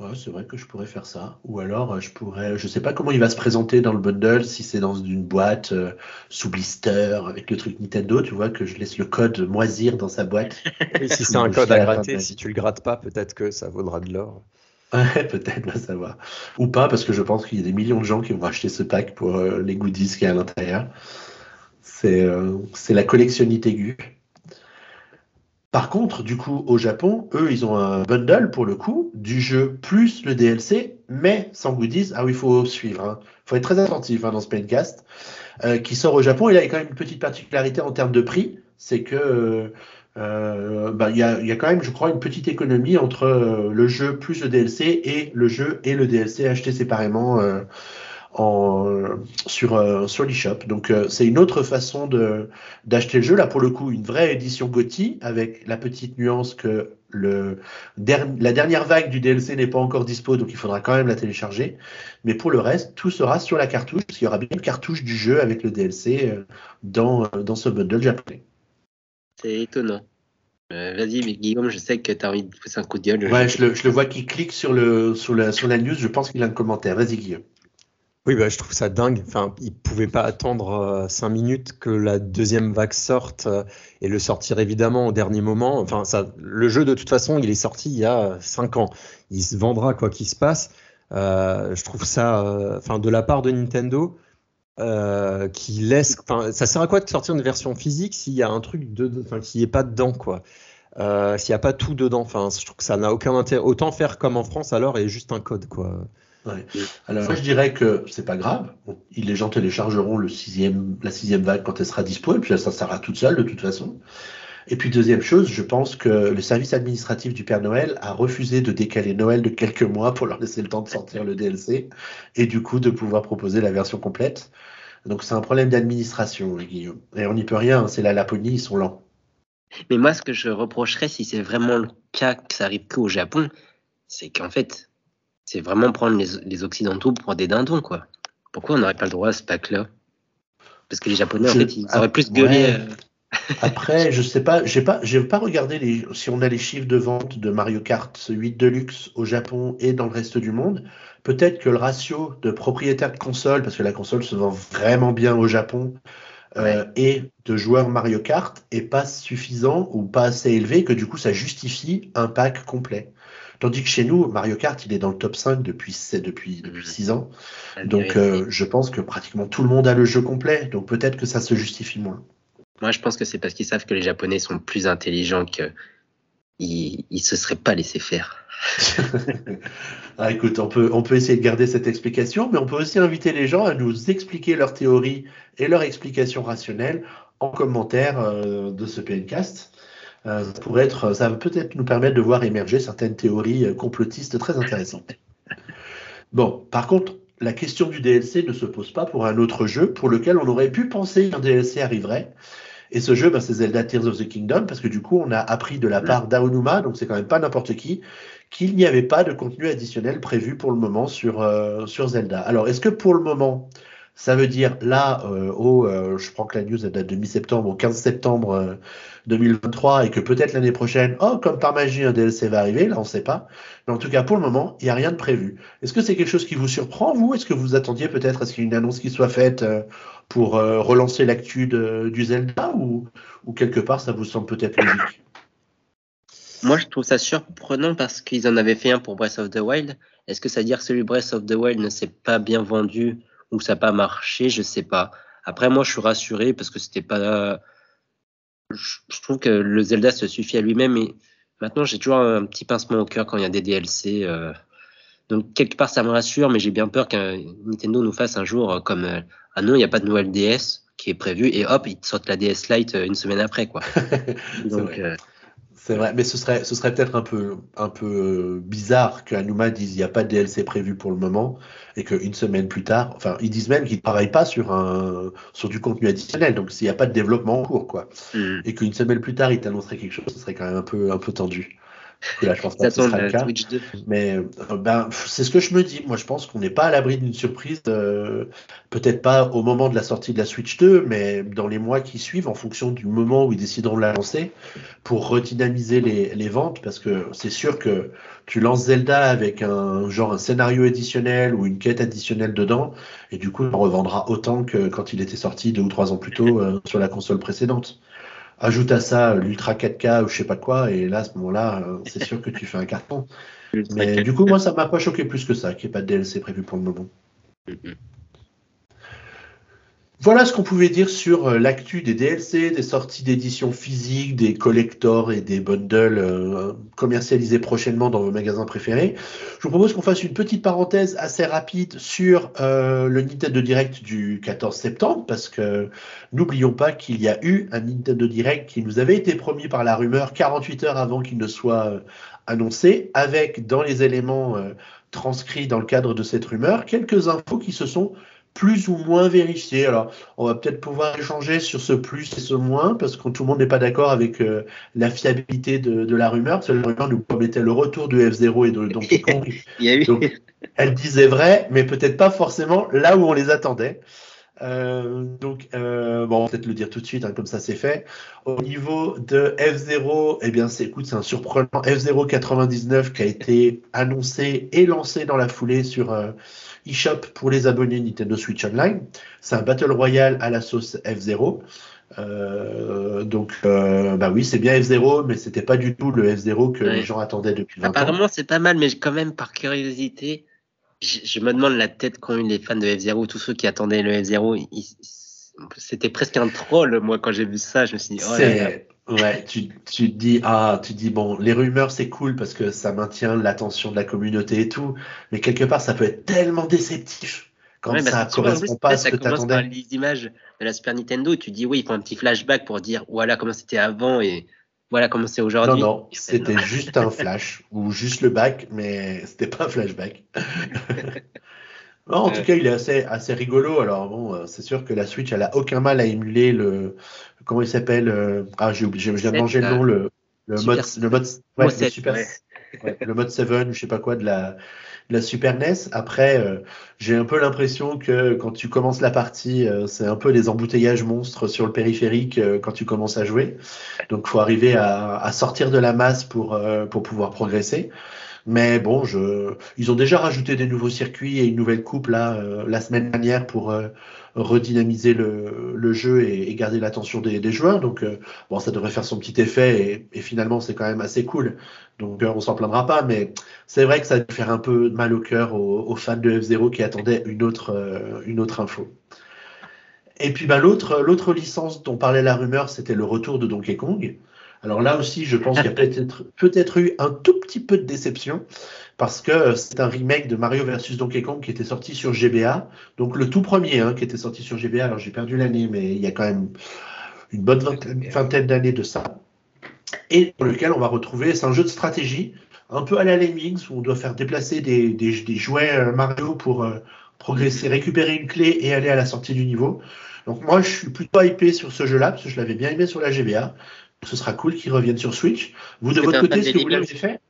Ouais, c'est vrai que je pourrais faire ça. Ou alors, euh, je pourrais. Je sais pas comment il va se présenter dans le bundle, si c'est dans une boîte euh, sous blister avec le truc Nintendo, tu vois, que je laisse le code moisir dans sa boîte. si c'est un code à gratter, si tu le grattes pas, peut-être que ça vaudra de l'or. Ouais, peut-être, va savoir. Ou pas, parce que je pense qu'il y a des millions de gens qui vont acheter ce pack pour euh, les goodies qu'il y a à l'intérieur. C'est c'est la collectionnite aiguë. Par contre, du coup, au Japon, eux, ils ont un bundle pour le coup du jeu plus le DLC, mais sans goodies. Ah oui, il faut suivre. Il hein. faut être très attentif hein, dans ce podcast euh, qui sort au Japon. Et là, il y a quand même une petite particularité en termes de prix, c'est que euh, bah, il y, a, quand même, je crois, une petite économie entre euh, le jeu plus le DLC et le jeu et le DLC acheté séparément en, sur, euh, sur l'eShop. Donc euh, c'est une autre façon de d'acheter le jeu. Là pour le coup, une vraie édition GOTY avec la petite nuance que le la dernière vague du DLC n'est pas encore dispo, donc il faudra quand même la télécharger. Mais pour le reste, tout sera sur la cartouche, parce qu'il y aura bien une cartouche du jeu avec le DLC euh, dans, dans ce bundle japonais. C'est étonnant. Vas-y, mais Guillaume, je sais que tu as envie de pousser un coup de gueule. Ouais, je le, je le vois qui clique sur, le, sur, la, sur la news. Je pense qu'il a un commentaire. Vas-y, Guillaume. Oui, bah, je trouve ça dingue. Enfin, ils pouvaient pas attendre 5 euh, minutes que la deuxième vague sorte euh, et le sortir évidemment au dernier moment. Enfin, ça, le jeu de toute façon, il est sorti il y a 5 ans. Il se vendra quoi qu'il se passe. Euh, je trouve ça, enfin, de la part de Nintendo, qui laisse. Ça sert à quoi de sortir une version physique s'il y a un truc qui est pas dedans, quoi? s'il n'y a pas tout dedans. Je trouve que ça n'a aucun intérêt. Autant faire comme en France alors et juste un code, quoi. Alors, moi, je dirais que c'est pas grave. Les gens téléchargeront le sixième, la sixième vague quand elle sera dispo, et puis ça sera toute seule de toute façon. Et puis, deuxième chose, je pense que le service administratif du Père Noël a refusé de décaler Noël de quelques mois pour leur laisser le temps de sortir le DLC et du coup de pouvoir proposer la version complète. Donc, c'est un problème d'administration, Guillaume. Et on n'y peut rien, c'est la Laponie, ils sont lents. Mais moi, ce que je reprocherais, si c'est vraiment le cas que ça arrive qu'au Japon, c'est qu'en fait, c'est vraiment prendre les, Occidentaux pour des dindons, quoi. Pourquoi on n'aurait pas le droit à ce pack-là? Parce que les Japonais, en fait, ils auraient plus gueulé. Euh. Après, je sais pas, j'ai pas, j'ai pas regardé les, si on a les chiffres de vente de Mario Kart 8 Deluxe au Japon et dans le reste du monde. Peut-être que le ratio de propriétaires de console, parce que la console se vend vraiment bien au Japon, euh, et de joueurs Mario Kart est pas suffisant ou pas assez élevé que du coup ça justifie un pack complet. Tandis que chez nous, Mario Kart, il est dans le top 5 depuis, depuis, depuis 6 ans. Donc euh, je pense que pratiquement tout le monde a le jeu complet. Donc peut-être que ça se justifie moins. Moi, je pense que c'est parce qu'ils savent que les Japonais sont plus intelligents qu'ils ne se seraient pas laissés faire. ah, écoute, on peut, on peut essayer de garder cette explication, mais on peut aussi inviter les gens à nous expliquer leur théorie et leur explication rationnelle en commentaire euh, de ce PNcast. Euh, ça pourrait être, ça va peut-être nous permettre de voir émerger certaines théories euh, complotistes très intéressantes. Bon, par contre, la question du DLC ne se pose pas pour un autre jeu pour lequel on aurait pu penser qu'un DLC arriverait. Et ce jeu, bah, c'est Zelda Tears of the Kingdom, parce que du coup, on a appris de la part d'Aonuma, donc c'est quand même pas n'importe qui, qu'il n'y avait pas de contenu additionnel prévu pour le moment sur, euh, sur Zelda. Alors, est-ce que pour le moment, ça veut dire là, euh, au, euh, je prends que la news date de mi-septembre, au 15 septembre 2023, et que peut-être l'année prochaine, oh, comme par magie, un DLC va arriver, là on ne sait pas. Mais en tout cas, pour le moment, il n'y a rien de prévu. Est-ce que c'est quelque chose qui vous surprend, vous? Est-ce que vous attendiez peut-être à ce qu'il y ait une annonce qui soit faite pour relancer l'actu du Zelda ou, ou quelque part ça vous semble peut-être logique? Moi, je trouve ça surprenant parce qu'ils en avaient fait un pour Breath of the Wild. Est-ce que ça veut dire que celui Breath of the Wild ne s'est pas bien vendu ou ça n'a pas marché Je sais pas. Après, moi, je suis rassuré parce que c'était pas je, trouve que le Zelda se suffit à lui-même. Et maintenant, j'ai toujours un petit pincement au cœur quand il y a des DLC. Euh. donc, quelque part, ça me rassure, mais j'ai bien peur qu'un Nintendo nous fasse un jour euh, comme euh, Ah non, il n'y a pas de nouvelle DS qui est prévue, et hop, il sortent la DS Lite une semaine après. quoi. donc, c'est vrai, mais ce serait, ce serait peut-être un peu, un peu bizarre qu'Anuma dise il n'y a pas de DLC prévu pour le moment et qu'une semaine plus tard, enfin, ils disent même qu'ils ne travaillent pas sur, un, sur du contenu additionnel, donc s'il n'y a pas de développement en cours, quoi. Mm. Et qu'une semaine plus tard, ils t'annonceraient quelque chose, ce serait quand même un peu, un peu tendu. Là, je pense pas que ce sera le cas. Mais euh, ben, c'est ce que je me dis. Moi, je pense qu'on n'est pas à l'abri d'une surprise. Euh, peut-être pas au moment de la sortie de la Switch 2, mais dans les mois qui suivent, en fonction du moment où ils décideront de la lancer, pour redynamiser les, les ventes. Parce que c'est sûr que tu lances Zelda avec un genre un scénario additionnel ou une quête additionnelle dedans, et du coup, on revendra autant que quand il était sorti deux ou trois ans plus tôt euh, sur la console précédente ajoute à ça l'Ultra 4K ou je sais pas quoi, et là, à ce moment-là, euh, c'est sûr que tu fais un carton. Mais du coup, moi, ça m'a pas choqué plus que ça, qu'il n'y ait pas de DLC prévu pour le moment. Voilà ce qu'on pouvait dire sur euh, l'actu des DLC, des sorties d'édition physique, des collectors et des bundles euh, commercialisés prochainement dans vos magasins préférés. Je vous propose qu'on fasse une petite parenthèse assez rapide sur euh, le Nintendo Direct du 14 septembre, parce que n'oublions pas qu'il y a eu un Nintendo Direct qui nous avait été promis par la rumeur 48 heures avant qu'il ne soit annoncé, avec dans les éléments transcrits dans le cadre de cette rumeur quelques infos qui se sont plus ou moins vérifié. Alors, on va peut-être pouvoir échanger sur ce plus et ce moins, parce que tout le monde n'est pas d'accord avec euh, la fiabilité de, la rumeur. Parce que la rumeur nous promettait le retour de F0 et de Donkey Kong. Donc, elle disait vrai, mais peut-être pas forcément là où on les attendait. Euh, donc, euh, bon, on va peut-être le dire tout de suite, hein, comme ça c'est fait. Au niveau de F0, eh bien, c'est, écoute, c'est un surprenant F0 99 qui a été annoncé et lancé dans la foulée sur, eShop pour les abonnés Nintendo Switch Online. C'est un Battle Royale à la sauce F0. Euh, donc, euh, bah oui, c'est bien F0, mais c'était pas du tout le F0 que les gens attendaient depuis 20 Apparemment, c'est pas mal, mais quand même, par curiosité, je, me demande la tête qu'ont eu les fans de F0, tous ceux qui attendaient le F0. C'était presque un troll, moi, quand j'ai vu ça. Je me suis dit, oh Ouais, tu, tu te dis, ah, tu dis, bon, les rumeurs, c'est cool parce que ça maintient l'attention de la communauté et tout, mais quelque part, ça peut être tellement déceptif quand ça correspond pas à ce que tu attendais. les images de la Super Nintendo, tu dis, oui, il faut un petit flashback pour dire, voilà comment c'était avant et voilà comment c'est aujourd'hui. Non, non, c'était juste un flash ou juste le back, mais c'était pas un flashback. en tout cas, il est assez, assez rigolo. Alors bon, euh, c'est sûr que la Switch, elle a aucun mal à émuler le, comment il s'appelle euh, Ah, j'ai oublié, j'ai mangé le nom, le, le mode, le mode, ouais, le super, le mode 7 ou je sais pas quoi de la, la Super NES. Après, euh, j'ai un peu l'impression que quand tu commences la partie, c'est un peu les embouteillages monstres sur le périphérique quand tu commences à jouer. Donc, faut arriver à, à sortir de la masse pour pour pouvoir progresser. Mais bon, ils ont déjà rajouté des nouveaux circuits et une nouvelle coupe euh, la semaine dernière pour euh, redynamiser le, jeu et, garder l'attention des, joueurs. Donc euh, bon, ça devrait faire son petit effet et, finalement c'est quand même assez cool. Donc on s'en plaindra pas, mais c'est vrai que ça va faire un peu mal au cœur aux, fans de F0 qui attendaient une autre, une autre info. Et puis bah, l'autre, l'autre licence dont parlait la rumeur, c'était le retour de Donkey Kong. Alors là aussi, je pense qu'il y a peut-être peut-être eu un tout petit peu de déception parce que c'est un remake de Mario vs Donkey Kong qui était sorti sur GBA, donc le tout premier hein, qui était sorti sur GBA. Alors j'ai perdu l'année, mais il y a quand même une bonne vingtaine, d'années de ça, et pour lequel on va retrouver, c'est un jeu de stratégie, un peu à la Lemmings où on doit faire déplacer des, des, jouets euh, Mario pour euh, progresser, récupérer une clé et aller à la sortie du niveau. Donc moi, je suis plutôt hypé sur ce jeu-là parce que je l'avais bien aimé sur la GBA ce sera cool qu'ils reviennent sur Switch. Vous, de votre côté, est-ce que vous l'avez fait?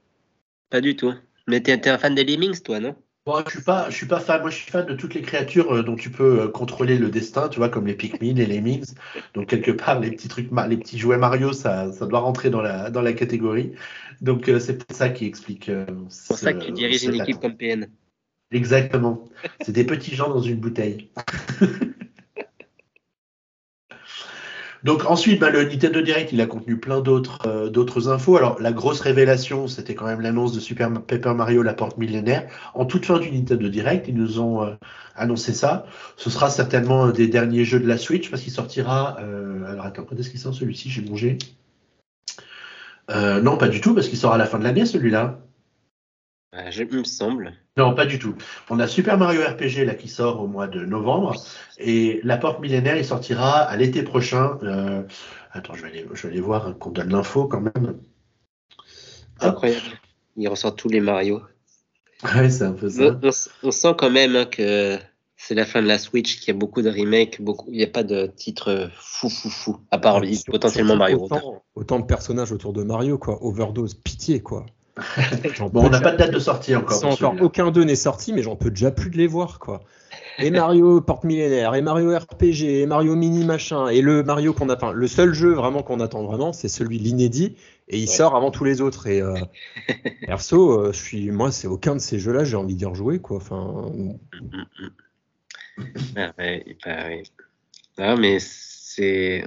Pas du tout. Mais tu es un fan des Lemmings, toi, non? Bon, je suis pas, je suis pas fan. Moi, je suis fan de toutes les créatures euh, dont tu peux euh, contrôler le destin, tu vois, comme les Pikmin, les Lemmings. Donc quelque part, les petits trucs, les petits jouets Mario, ça, ça doit rentrer dans la dans la catégorie. Donc euh, c'est c'est ça qui explique. c'est pour ça que tu diriges une équipe comme PN. Exactement. c'est des petits gens dans une bouteille. Donc ensuite, bah, le Nintendo Direct, il a contenu plein d'autres euh, d'autres infos. Alors la grosse révélation, c'était quand même l'annonce de Super Paper Mario La Porte Millénaire. En toute fin du Nintendo Direct, ils nous ont euh, annoncé ça. Ce sera certainement un des derniers jeux de la Switch parce qu'il sortira. Euh, alors attends, quand est-ce qu'il sort celui-ci? J'ai mangé. non, pas du tout, parce qu'il sort à la fin de l'année celui-là. Je, il me semble. Non, pas du tout. On a Super Mario RPG là qui sort au mois de novembre et La Porte Millénaire il sortira à l'été prochain. Euh, attends, je vais, aller, je vais aller voir qu'on donne l'info quand même. Incroyable. Il ressort tous les Mario. Ouais, c'est un peu ça. On, sent quand même hein, que c'est la fin de la Switch, qu'il y a beaucoup de remakes, beaucoup... il n'y a pas de titre fou fou fou, à part potentiellement Mario. Autant, autant, de personnages autour de Mario, quoi. Overdose, pitié, quoi. Bon, on n'a pas de date de sortie encore. encore aucun d'eux n'est sorti, mais j'en peux déjà plus de les voir, quoi. Et Mario Porte Millénaire, et Mario RPG, et Mario Mini machin, et le Mario qu'on a, le seul jeu vraiment qu'on attend vraiment, c'est celui l'inédit, et il sort avant tous les autres. Et euh, perso, euh, je suis, moi, c'est aucun de ces jeux-là, j'ai envie d'y rejouer, quoi. Enfin. Ah, mais c'est,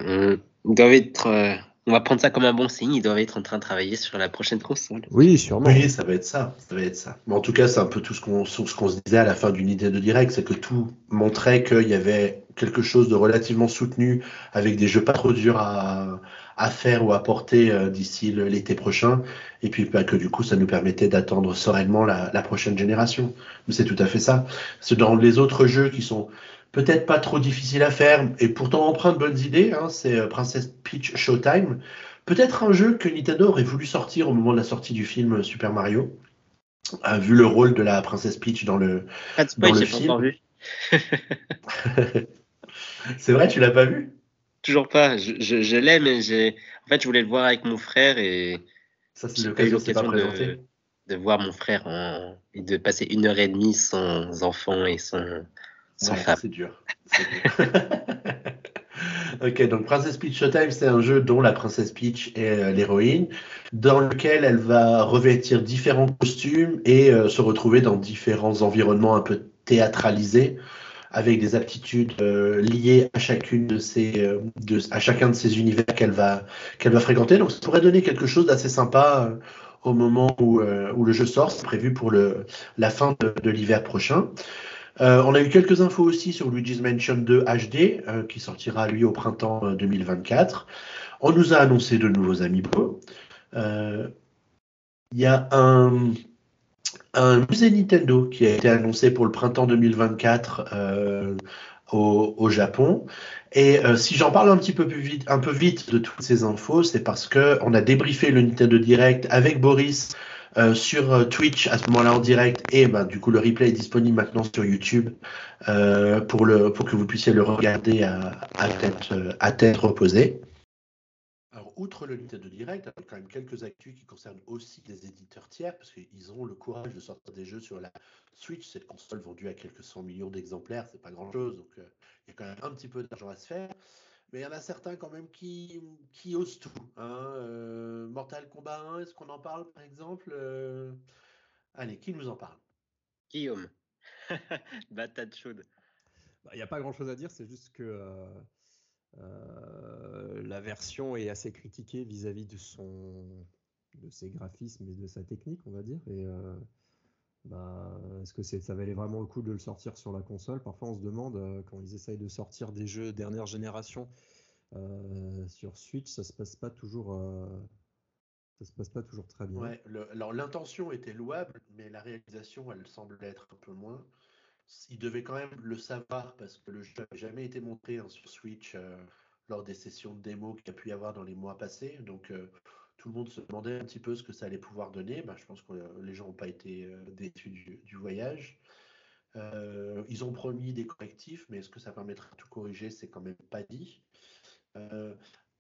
on doit être euh, on va prendre ça comme un bon signe. Ils doivent être en train de travailler sur la prochaine console. Oui, sûrement. Oui, ça va être ça. Ça va être ça. Mais en tout cas, c'est un peu tout ce qu'on ce se disait à la fin d'une idée de direct, c'est que tout montrait qu'il y avait quelque chose de relativement soutenu avec des jeux pas trop durs à, à faire ou à porter euh, d'ici l'été prochain. Et puis bah, que du coup, ça nous permettait d'attendre sereinement la, la prochaine génération. Mais c'est tout à fait ça. C'est dans les autres jeux qui sont peut-être pas trop difficile à faire et pourtant empreint de bonnes idées. Hein, c'est euh, Princess Peach Showtime. Peut-être un jeu que Nintendo aurait voulu sortir au moment de la sortie du film Super Mario, a vu le rôle de la Princesse Peach dans le, dans le film. c'est vrai, tu l'as pas vu? Toujours pas. Je, je, l'aime, mais j'ai. En fait, je voulais le voir avec mon frère et. Ça, c'est l'occasion de, de voir mon frère et de passer une heure et demie sans enfant et sans c'est dur. ok, donc Princess Peach Showtime, c'est un jeu dont la Princesse Peach est euh, l'héroïne, dans lequel elle va revêtir différents costumes et euh, se retrouver dans différents environnements un peu théâtralisés, avec des aptitudes euh, liées à chacune de ces, de, à chacun de ces univers qu'elle va, qu'elle va fréquenter. Donc, ça pourrait donner quelque chose d'assez sympa au moment où, où, le jeu sort. C'est prévu pour le, la fin de, de l'hiver prochain. Euh, on a eu quelques infos aussi sur Luigi's Mansion 2 HD, euh, qui sortira lui au printemps 2024. Euh, on nous a annoncé de nouveaux amiibo. Il y a un, musée Nintendo qui a été annoncé pour le printemps 2024 au, Japon. Et si j'en parle un petit peu plus vite, un vite de toutes ces infos, c'est parce que on a débriefé le Nintendo Direct avec Boris euh, sur euh, Twitch à ce moment-là en direct et ben, du coup le replay est disponible maintenant sur YouTube euh, pour, le, pour que vous puissiez le regarder à, à, tête, à tête reposée. Alors, outre le Nintendo Direct, il y a quand même quelques actus qui concernent aussi les éditeurs tiers, parce qu'ils ont le courage de sortir des jeux sur la Switch. Cette console vendue à quelques cent millions d'exemplaires, c'est pas grand-chose, donc il y a quand même un petit peu d'argent à se faire. Mais il y en a certains quand même qui, qui osent tout. Hein. Euh, Mortal Kombat 1, est-ce qu'on en parle par exemple euh, Allez, qui nous en parle? Guillaume. Batate chaude. Bah, il n'y a pas grand-chose à dire, c'est juste que euh, la version est assez critiquée vis-à-vis de son de ses graphismes et de sa technique, on va dire. Et bah, est-ce que ça valait vraiment le coup de le sortir sur la console? Parfois, on se demande euh, quand ils essayent de sortir des jeux dernière génération euh, sur Switch, ça se passe pas toujours. Euh, se passe pas toujours très bien. Alors l'intention était louable, mais la réalisation, elle semble être un peu moins. Ils devaient quand même le savoir parce que le jeu n'a jamais été montré hein, sur Switch lors des sessions de démo qu'il y a pu y avoir dans les mois passés. Donc, tout le monde se demandait un petit peu ce que ça allait pouvoir donner. Bah, je pense que euh, les gens n'ont pas été euh, déçus du, voyage. Euh, ils ont promis des correctifs, mais est-ce que ça permettra de tout corriger? C'est quand même pas dit.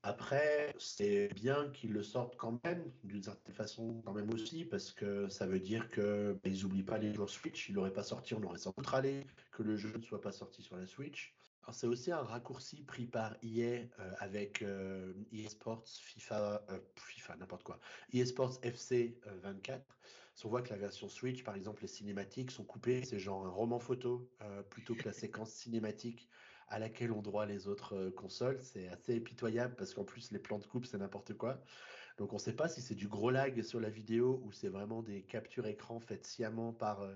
après, c'est bien qu'ils le sortent quand même, d'une certaine façon, quand même aussi, parce que ça veut dire qu'ils bah, n'oublient pas les joueurs Switch. Ils n'auraient pas sorti, on aurait sans doute râlé que le jeu ne soit pas sorti sur la Switch c'est aussi un raccourci pris par EA euh, avec euh, EA Sports, FIFA, euh, FIFA, n'importe quoi, EA Sports FC 24. on voit que la version Switch, par exemple, les cinématiques sont coupées, c'est genre un roman photo plutôt que la séquence cinématique à laquelle ont droit les autres euh, consoles. C'est assez pitoyable parce qu'en plus les plans de coupe c'est n'importe quoi. Donc on ne sait pas si c'est du gros lag sur la vidéo ou c'est vraiment des captures écran faites sciemment par, euh,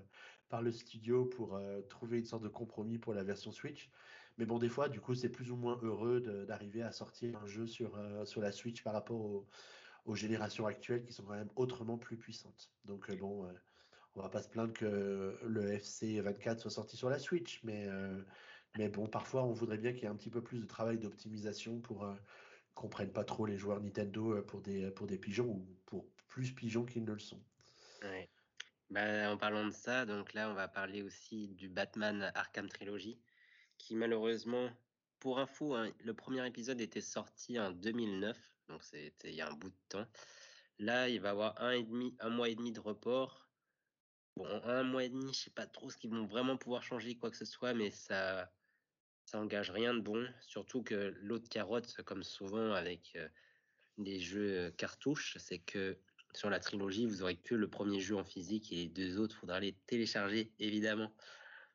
par le studio pour euh, trouver une sorte de compromis pour la version Switch. Mais bon, des fois, du coup, c'est plus ou moins heureux d'arriver à sortir un jeu sur, sur la Switch par rapport aux, générations actuelles qui sont quand même autrement plus puissantes. Donc bon on va pas se plaindre que le FC 24 soit sorti sur la Switch, mais, euh, mais bon, parfois on voudrait bien qu'il y ait un petit peu plus de travail d'optimisation pour euh, qu'on prenne pas trop les joueurs Nintendo euh, pour des, pour des pigeons ou pour plus pigeons qu'ils ne le sont. Ouais. Bah, en parlant de ça, donc là on va parler aussi du Batman Arkham Trilogy, qui malheureusement, pour info, hein, le premier épisode était sorti en 2009, donc c'était il y a un bout de temps. Là, il va avoir un, et demi, un mois et demi de report Bon, un mois et demi, je sais pas trop ce qu'ils vont vraiment pouvoir changer quoi que ce soit, mais ça, ça engage rien de bon. Surtout que l'autre carotte, comme souvent avec euh, les jeux cartouches, c'est que sur la trilogie, vous aurez que le premier jeu en physique et les deux autres, faudra les télécharger évidemment.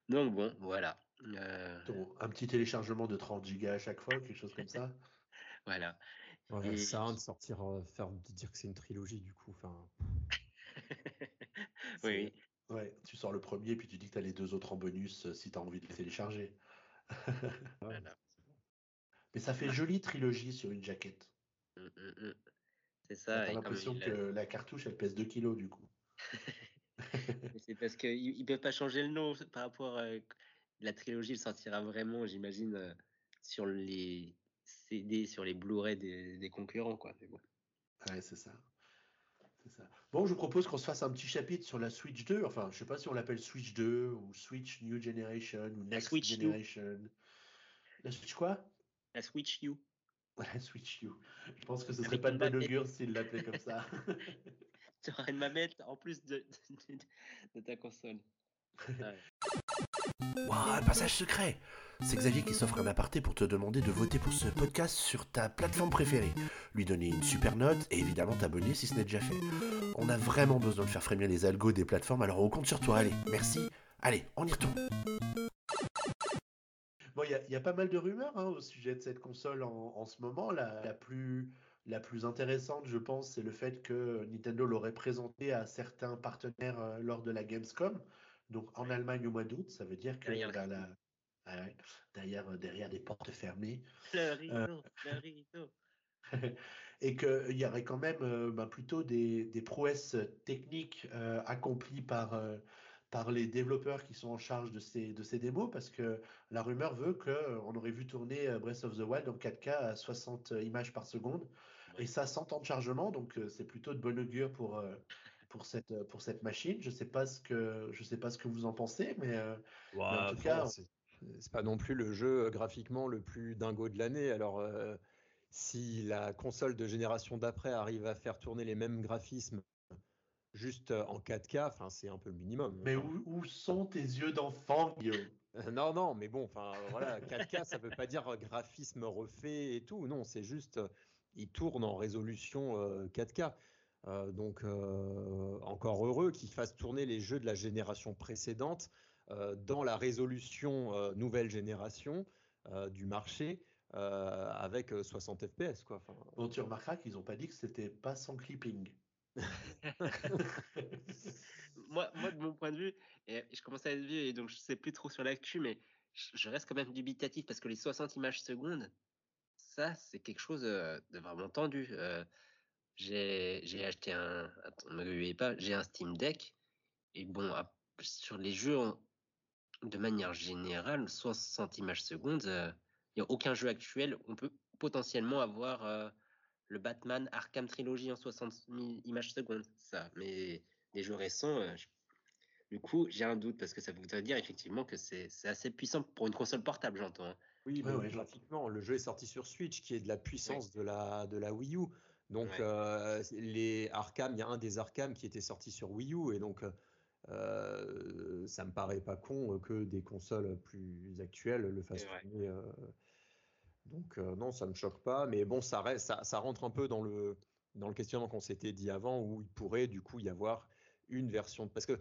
Donc bon, voilà. Euh, un petit téléchargement de 30 gigas à chaque fois, quelque chose comme ça. voilà. Ouais, Ça de sortir, faire de dire que c'est une trilogie du coup. Enfin. oui. Ouais, tu sors le premier, puis tu dis que tu as les deux autres en bonus euh, si tu as envie de les télécharger. Mais ça fait jolie trilogie sur une jaquette. Mm, mm, mm. C'est ça. T'as l'impression que la cartouche, elle pèse 2 kilos du coup. c'est parce qu'ils ne peuvent pas changer le nom par rapport à la trilogie, sortira vraiment, j'imagine, euh, sur les CD, sur les Blu-ray des, concurrents. Quoi. Bon. Ouais, c'est ça. Bon, je vous propose qu'on se fasse un petit chapitre sur la Switch 2. Enfin, je sais pas si on l'appelle Switch 2 ou Switch New Generation ou Next Generation. La Switch quoi? La Switch U. La Switch U. Je pense que ce serait pas de bon augure s'il l'appelait comme ça. tu auras une mamette en plus de, de, ta console. Un passage secret C'est Xavier qui s'offre un aparté pour te demander de voter pour ce podcast sur ta plateforme préférée, lui donner une super note et évidemment t'abonner si ce n'est déjà fait. On a vraiment besoin de faire frémir les algos des plateformes, alors on compte sur toi, allez, merci, allez, on y retourne Bon, il y, a pas mal de rumeurs hein, au sujet de cette console en, ce moment. La, plus, la plus intéressante, je pense, c'est le fait que Nintendo l'aurait présenté à certains partenaires euh, lors de la Gamescom. Donc en Allemagne au mois d'août, ça veut dire que derrière, la... Ah derrière, derrière, des portes fermées. Le rideau, euh, le rideau. et qu'il y aurait quand même euh, ben, plutôt des, des, prouesses techniques euh, accomplies par, par les développeurs qui sont en charge de ces, de ces démos, parce que la rumeur veut qu'on aurait vu tourner Breath of the Wild en 4K à 60 images par seconde, et ça sans temps de chargement, donc c'est plutôt de bon augure pour, pour cette pour cette machine. Je sais pas ce que je sais pas ce que vous en pensez, mais, euh, en tout cas, c'est pas non plus le jeu euh, graphiquement le plus dingo de l'année. Alors euh, si la console de génération d'après arrive à faire tourner les mêmes graphismes juste en 4K, enfin c'est un peu le minimum. Mais où, sont tes yeux d'enfant, Guillaume? Non, non, mais bon, enfin voilà, 4K, ça veut pas dire graphisme refait et tout. Non, c'est juste, il tourne en résolution 4K. Euh, donc euh, encore heureux qu'ils fassent tourner les jeux de la génération précédente euh, dans la résolution nouvelle génération du marché avec 60 FPS. Quoi. bon, tu remarqueras qu'ils n'ont pas dit que c'était pas sans clipping. moi, moi, de mon point de vue, et je commence à être vieux et donc je sais plus trop sur l'actu, mais je reste quand même dubitatif parce que les 60 images secondes, ça, c'est quelque chose de vraiment tendu. J'ai acheté un. ne pas, j'ai un Steam Deck. Et bon, sur les jeux, de manière générale, 60 images secondes, il euh, n'y a aucun jeu actuel. On peut potentiellement avoir euh, le Batman Arkham Trilogy en 60 images secondes. Ça. Mais les jeux récents, euh, du coup, j'ai un doute parce que ça voudrait dire effectivement que c'est assez puissant pour une console portable, j'entends. Hein. Oui, mais graphiquement, le jeu est sorti sur Switch, qui est de la puissance de, la, de la Wii U. Donc, euh, les Arkham, il y a un des Arkham qui était sorti sur Wii U, et donc euh, ça me paraît pas con que des consoles plus actuelles le fassent tourner. Euh. donc, non, ça me choque pas, mais bon, ça, reste, ça, ça rentre un peu dans le, dans le questionnement qu'on s'était dit avant, où il pourrait du coup y avoir une version. Parce que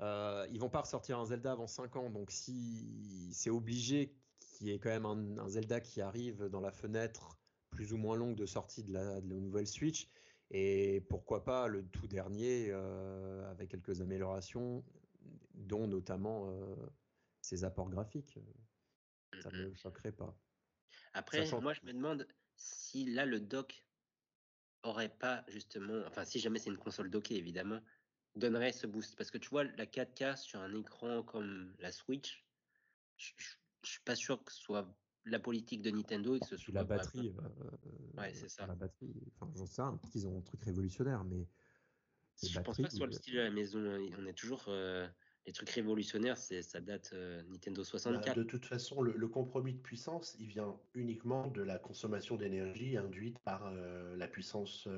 euh, ils vont pas ressortir un Zelda avant 5 ans, donc si c'est obligé qui est quand même un, Zelda qui arrive dans la fenêtre plus ou moins longue de sortie de la, nouvelle Switch. Et pourquoi pas le tout dernier euh, avec quelques améliorations, dont notamment euh, ses apports graphiques. Ça ne me choquerait pas. Après, moi je me demande si là le dock aurait pas justement, enfin si jamais c'est une console dockée évidemment, donnerait ce boost. Parce que tu vois, la 4K sur un écran comme la Switch, je, je suis pas sûr que ce soit la politique de Nintendo et que ce soit la batterie. Euh, ouais, c'est ça. La batterie. Enfin, j'en sais rien. Ils ont un truc révolutionnaire, mais. Je pense pas que ce soit le style de la maison. On est toujours. Euh, les trucs révolutionnaires, c'est ça date euh, Nintendo 64. Bah, de toute façon, le, compromis de puissance, il vient uniquement de la consommation d'énergie induite par la puissance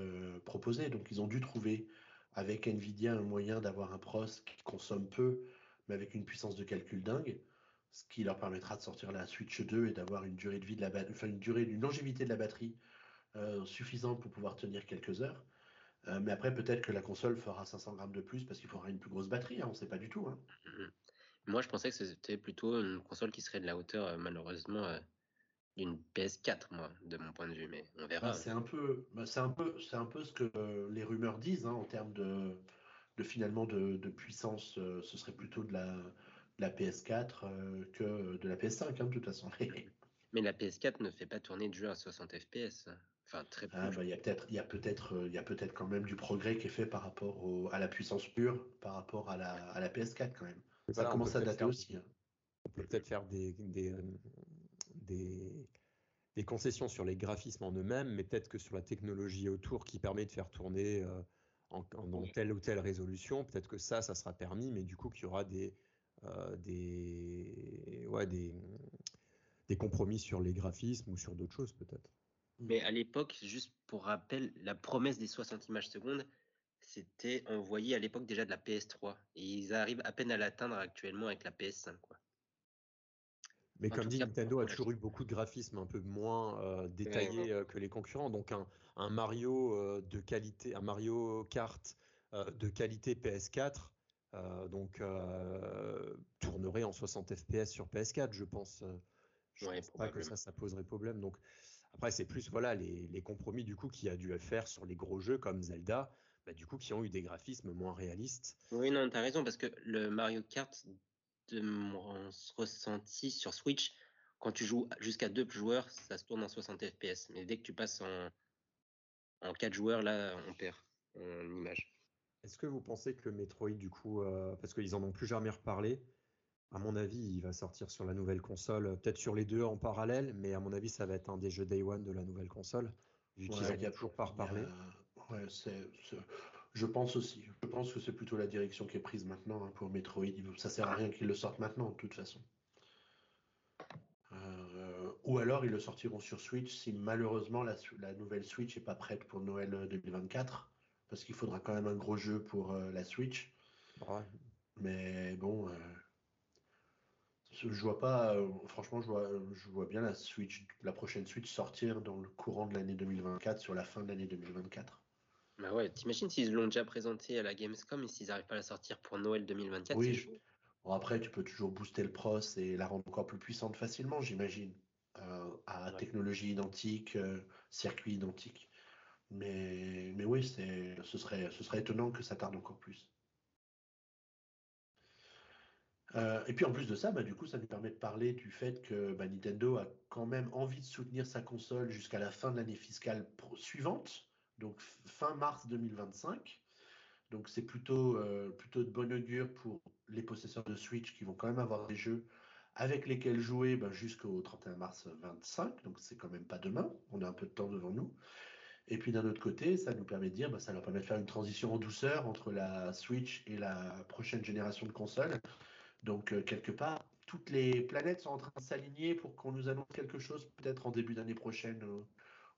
proposée. Donc, ils ont dû trouver avec Nvidia un moyen d'avoir un pros qui consomme peu, mais avec une puissance de calcul dingue ce qui leur permettra de sortir la Switch 2 et d'avoir une durée de vie de la enfin une durée, une longévité de la batterie euh, suffisante pour pouvoir tenir quelques heures. Euh, mais après, peut-être que la console fera 500 grammes de plus parce qu'il faudra une plus grosse batterie, hein, on ne sait pas du tout. Hein. Moi, je pensais que c'était plutôt une console qui serait de la hauteur, euh, malheureusement, d'une PS4, moi, de mon point de vue, mais on verra. Bah, c'est un peu, bah, c'est un peu, c'est un peu ce que les rumeurs disent hein, en termes de, de finalement de, de puissance. ce serait plutôt de la la PS4 euh, que de la PS5, hein, de toute façon. Mais la PS4 ne fait pas tourner de jeu à 60 FPS. Enfin, très ah, bah, Il y a peut-être, il y a peut-être, euh, il y a peut-être quand même du progrès qui est fait par rapport à la puissance pure, par rapport à la, à la PS4 quand même. Ça commence à dater aussi. Hein. On peut peut-être faire des, des, euh, des, des, concessions sur les graphismes en eux-mêmes, mais peut-être que sur la technologie autour qui permet de faire tourner en, dans telle ou telle résolution, peut-être que ça, ça sera permis, mais du coup qu'il y aura des, euh, des, ouais, des, des compromis sur les graphismes ou sur d'autres choses peut-être. Mais à l'époque, juste pour rappel, la promesse des 60 images secondes, c'était envoyé à l'époque déjà de la PS3. Et ils arrivent à peine à l'atteindre actuellement avec la PS5. Quoi. Mais comme dit, Nintendo a toujours eu beaucoup de graphismes un peu moins euh, détaillés euh, que les concurrents. Donc un, un Mario de qualité, un Mario Kart de qualité PS4, euh, donc euh, tournerait en 60 FPS sur PS4, je pense. Je ne pense pas que ça, ça poserait problème. Donc après, c'est plus voilà les, compromis du coup qui a dû faire sur les gros jeux comme Zelda, bah, du coup qui ont eu des graphismes moins réalistes. Oui, non, t'as raison parce que le Mario Kart, de mon ressenti sur Switch, quand tu joues jusqu'à deux joueurs, ça se tourne en 60 FPS. Mais dès que tu passes en, en 4 joueurs, là, on perd en image. Est-ce que vous pensez que le Metroid, du coup, euh, parce qu'ils en ont plus jamais reparlé, à mon avis, il va sortir sur la nouvelle console, euh, peut-être sur les deux en parallèle, mais à mon avis, ça va être un des jeux Day One de la nouvelle console, vu qu'ils n'ont toujours pas reparlé. Ouais, je pense aussi. Je pense que c'est plutôt la direction qui est prise maintenant hein, pour Metroid. Ça sert à rien qu'ils le sortent maintenant, de toute façon. Euh, ou alors ils le sortiront sur Switch si malheureusement la, la nouvelle Switch n'est pas prête pour Noël 2024 parce qu'il faudra quand même un gros jeu pour euh, la Switch. Mais bon, euh, je vois pas. Euh, franchement, je vois, je vois bien la Switch, la prochaine Switch sortir dans le courant de l'année 2024, sur la fin de l'année 2024. Bah ouais, t'imagines s'ils l'ont déjà présenté à la Gamescom et s'ils n'arrivent pas à la sortir pour Noël 2024 Oui. Bon, après, tu peux toujours booster le pros et la rendre encore plus puissante facilement, j'imagine. à technologie identique, circuit identique. Mais, oui, ce serait, étonnant que ça tarde encore plus. Euh, et puis en plus de ça, bah, du coup, ça nous permet de parler du fait que bah, Nintendo a quand même envie de soutenir sa console jusqu'à la fin de l'année fiscale suivante, donc fin mars 2025. Donc c'est plutôt, euh, plutôt de bon augure pour les possesseurs de Switch qui vont quand même avoir des jeux avec lesquels jouer bah, jusqu'au 31 mars 25. Donc c'est quand même pas demain, on a un peu de temps devant nous. Et puis d'un autre côté, ça nous permet de dire, bah, ça leur permet de faire une transition en douceur entre la Switch et la prochaine génération de consoles. Donc euh, quelque part, toutes les planètes sont en train de s'aligner pour qu'on nous annonce quelque chose peut-être en début d'année prochaine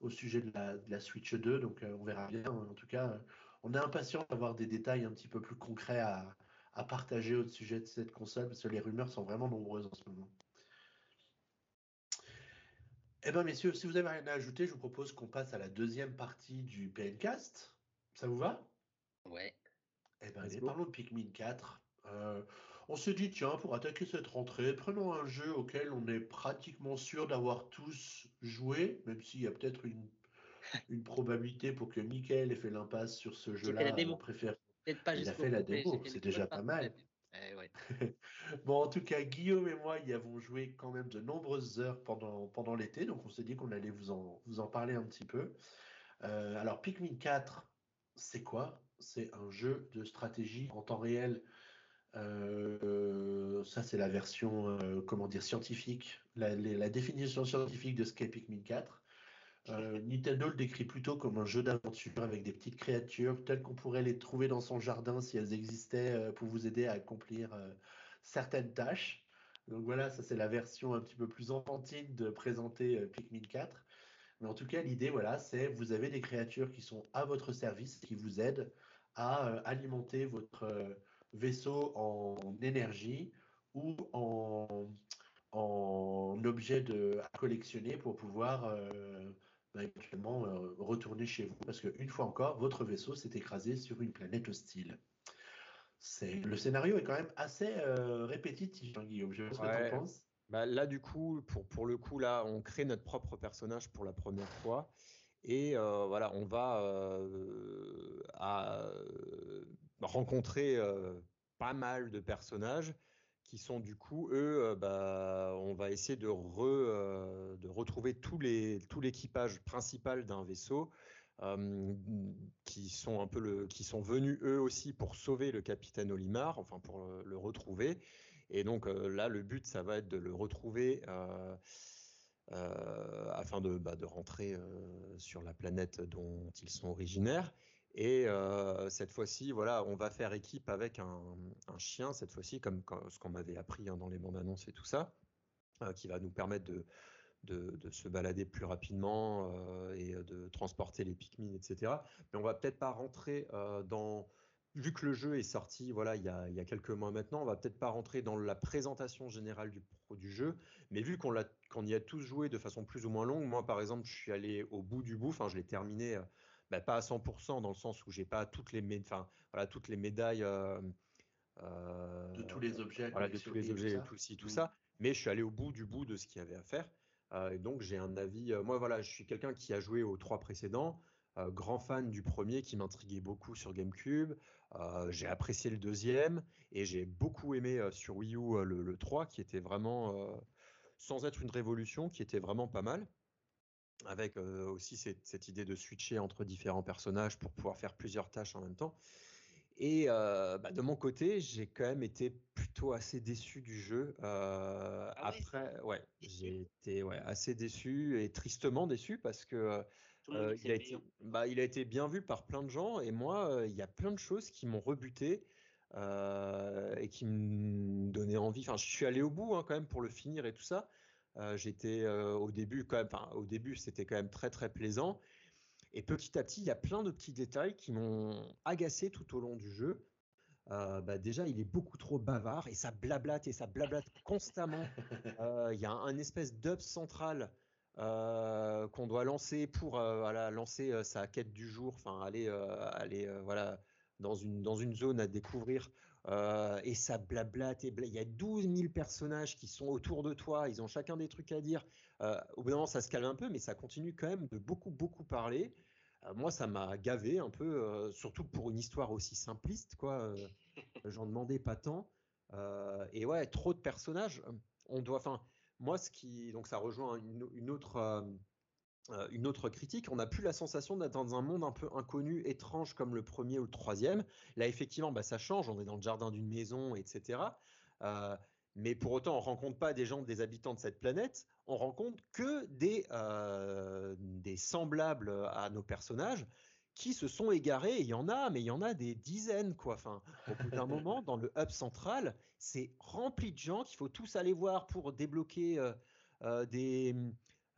au sujet de la, Switch 2. Donc euh, on verra bien. En tout cas, euh, on est impatient d'avoir des détails un petit peu plus concrets à, à partager au sujet de cette console parce que les rumeurs sont vraiment nombreuses en ce moment. Eh bien, messieurs, si vous avez rien à ajouter, je vous propose qu'on passe à la deuxième partie du PNcast. Ça vous va? Ouais. Eh bien, allez, parlons de Pikmin 4. Euh, On se dit, tiens, pour attaquer cette rentrée, prenons un jeu auquel on est pratiquement sûr d'avoir tous joué, même s'il y a peut-être une, une probabilité pour que Michael ait fait l'impasse sur ce jeu-là. Pas il a fait la démo, c'est déjà pas mal. Eh bon, en tout cas, Guillaume et moi y avons joué quand même de nombreuses heures pendant, pendant l'été, donc on s'est dit qu'on allait vous en, vous en parler un petit peu. Euh, alors, Pikmin 4, c'est quoi? C'est un jeu de stratégie en temps réel. Euh, ça, c'est la version, euh, comment dire, scientifique, la, la, définition scientifique de ce qu'est Pikmin 4. Euh, Nintendo le décrit plutôt comme un jeu d'aventure avec des petites créatures telles qu'on pourrait les trouver dans son jardin si elles existaient euh, pour vous aider à accomplir euh, certaines tâches. Donc voilà, ça c'est la version un petit peu plus enfantine de présenter Pikmin 4. Mais en tout cas, l'idée, voilà, c'est vous avez des créatures qui sont à votre service, qui vous aident à alimenter votre vaisseau en énergie ou en, en objet à collectionner pour pouvoir bah, éventuellement euh, retourner chez vous. Parce qu'une fois encore, votre vaisseau s'est écrasé sur une planète hostile. C'est, le scénario est quand même assez euh, répétitif, hein, Guillaume. Je sais pas ce que tu en penses. Bah, là, du coup, pour, pour le coup, là, on crée notre propre personnage pour la première fois. Et euh, voilà, on va euh, à, rencontrer pas mal de personnages qui sont du coup, eux, euh, bah, on va essayer euh, de retrouver tous les, tout l'équipage principal d'un vaisseau, euh, qui sont un peu le, qui sont venus eux aussi pour sauver le capitaine Olimar, enfin pour le, retrouver. Et donc là, le but, ça va être de le retrouver. afin de, bah, de rentrer sur la planète dont ils sont originaires. Et cette fois-ci, voilà, on va faire équipe avec un, chien, cette fois-ci, comme, ce qu'on m'avait appris hein, dans les bandes annonces et tout ça, qui va nous permettre de, se balader plus rapidement et de transporter les Pikmin, etc. Mais on va peut-être pas rentrer dans. Vu que le jeu est sorti, voilà, il y a, quelques mois maintenant, on va peut-être pas rentrer dans la présentation générale du, du jeu, mais vu qu'on qu'on y a tous joué de façon plus ou moins longue, moi par exemple, je suis allé au bout du bout, enfin, je l'ai terminé bah, pas à 100% dans le sens où j'ai pas toutes les, enfin, voilà, toutes les médailles. Euh, euh, de tous les objets, voilà, de tous les objets, tout, tout, tout mm. ça. Mais je suis allé au bout du bout de ce qu'il y avait à faire. Euh, et donc j'ai un avis. moi voilà, je suis quelqu'un qui a joué aux trois précédents. grand fan du premier qui m'intriguait beaucoup sur GameCube. j'ai apprécié le deuxième et j'ai beaucoup aimé sur Wii U le, le, 3 qui était vraiment, sans être une révolution, qui était vraiment pas mal avec euh, aussi cette, idée de switcher entre différents personnages pour pouvoir faire plusieurs tâches en même temps. Et euh, bah, de mon côté, j'ai quand même été plutôt assez déçu du jeu. Euh, ah après, ouais, j'ai été ouais, assez déçu et tristement déçu parce que il, a été, bah, il a été bien vu par plein de gens et moi, il y a plein de choses qui m'ont rebuté. et qui me donnaient envie. Enfin, je suis allé au bout hein, quand même pour le finir et tout ça. Euh, j'étais euh, au début quand même, enfin, au début c'était quand même très très plaisant. Et petit à petit, il y a plein de petits détails qui m'ont agacé tout au long du jeu. Euh, bah déjà, il est beaucoup trop bavard et ça blablate et ça blablate constamment. Il y a un, espèce d'up central qu'on doit lancer pour voilà, lancer sa quête du jour, enfin aller, aller voilà, dans une, dans une zone à découvrir euh, et ça blablate et il y a 12 000 personnages qui sont autour de toi, ils ont chacun des trucs à dire. Euh, au bout d'un moment, ça se calme un peu, mais ça continue quand même de beaucoup, beaucoup parler. Euh, moi, ça m'a gavé un peu, surtout pour une histoire aussi simpliste, quoi. J'en demandais pas tant. et ouais, trop de personnages. On doit, enfin, moi, ce qui, donc ça rejoint une autre euh, une autre critique, on n'a plus la sensation d'être dans un monde un peu inconnu, étrange comme le premier ou le troisième. Là, effectivement, bah, ça change, on est dans le jardin d'une maison, etc. Euh, mais pour autant, on rencontre pas des gens, des habitants de cette planète, on rencontre que des, euh, semblables à nos personnages qui se sont égarés. Il y en a, mais il y en a des dizaines, quoi. Enfin, au bout d'un moment, dans le hub central, c'est rempli de gens qu'il faut tous aller voir pour débloquer des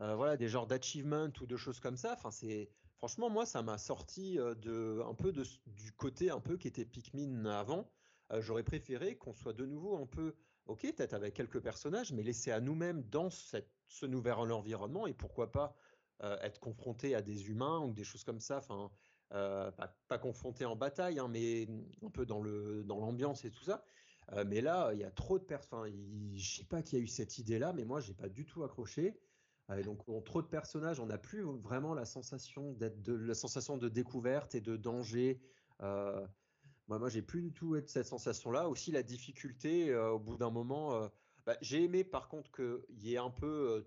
euh, voilà, des genres d'achievement ou de choses comme ça. Enfin, c'est franchement moi ça m'a sorti euh, de un peu de, du côté un peu qui était Pikmin avant. Euh, j'aurais préféré qu'on soit de nouveau un peu ok peut-être avec quelques personnages, mais laissé à nous-mêmes dans ce nouvel environnement et pourquoi pas être confronté à des humains ou des choses comme ça. Enfin, pas, confronté en bataille, hein, mais un peu dans le dans l'ambiance et tout ça. mais là, il y a trop de personnes. Je sais pas qui a eu cette idée-là, mais moi, j'ai pas du tout accroché. Et donc, on, trop de personnages, on n'a plus vraiment la sensation de la sensation de découverte et de danger. Euh, moi, moi j'ai plus du tout cette sensation-là. Aussi, la difficulté, au bout d'un moment, bah, j'ai aimé par contre qu'il y ait un peu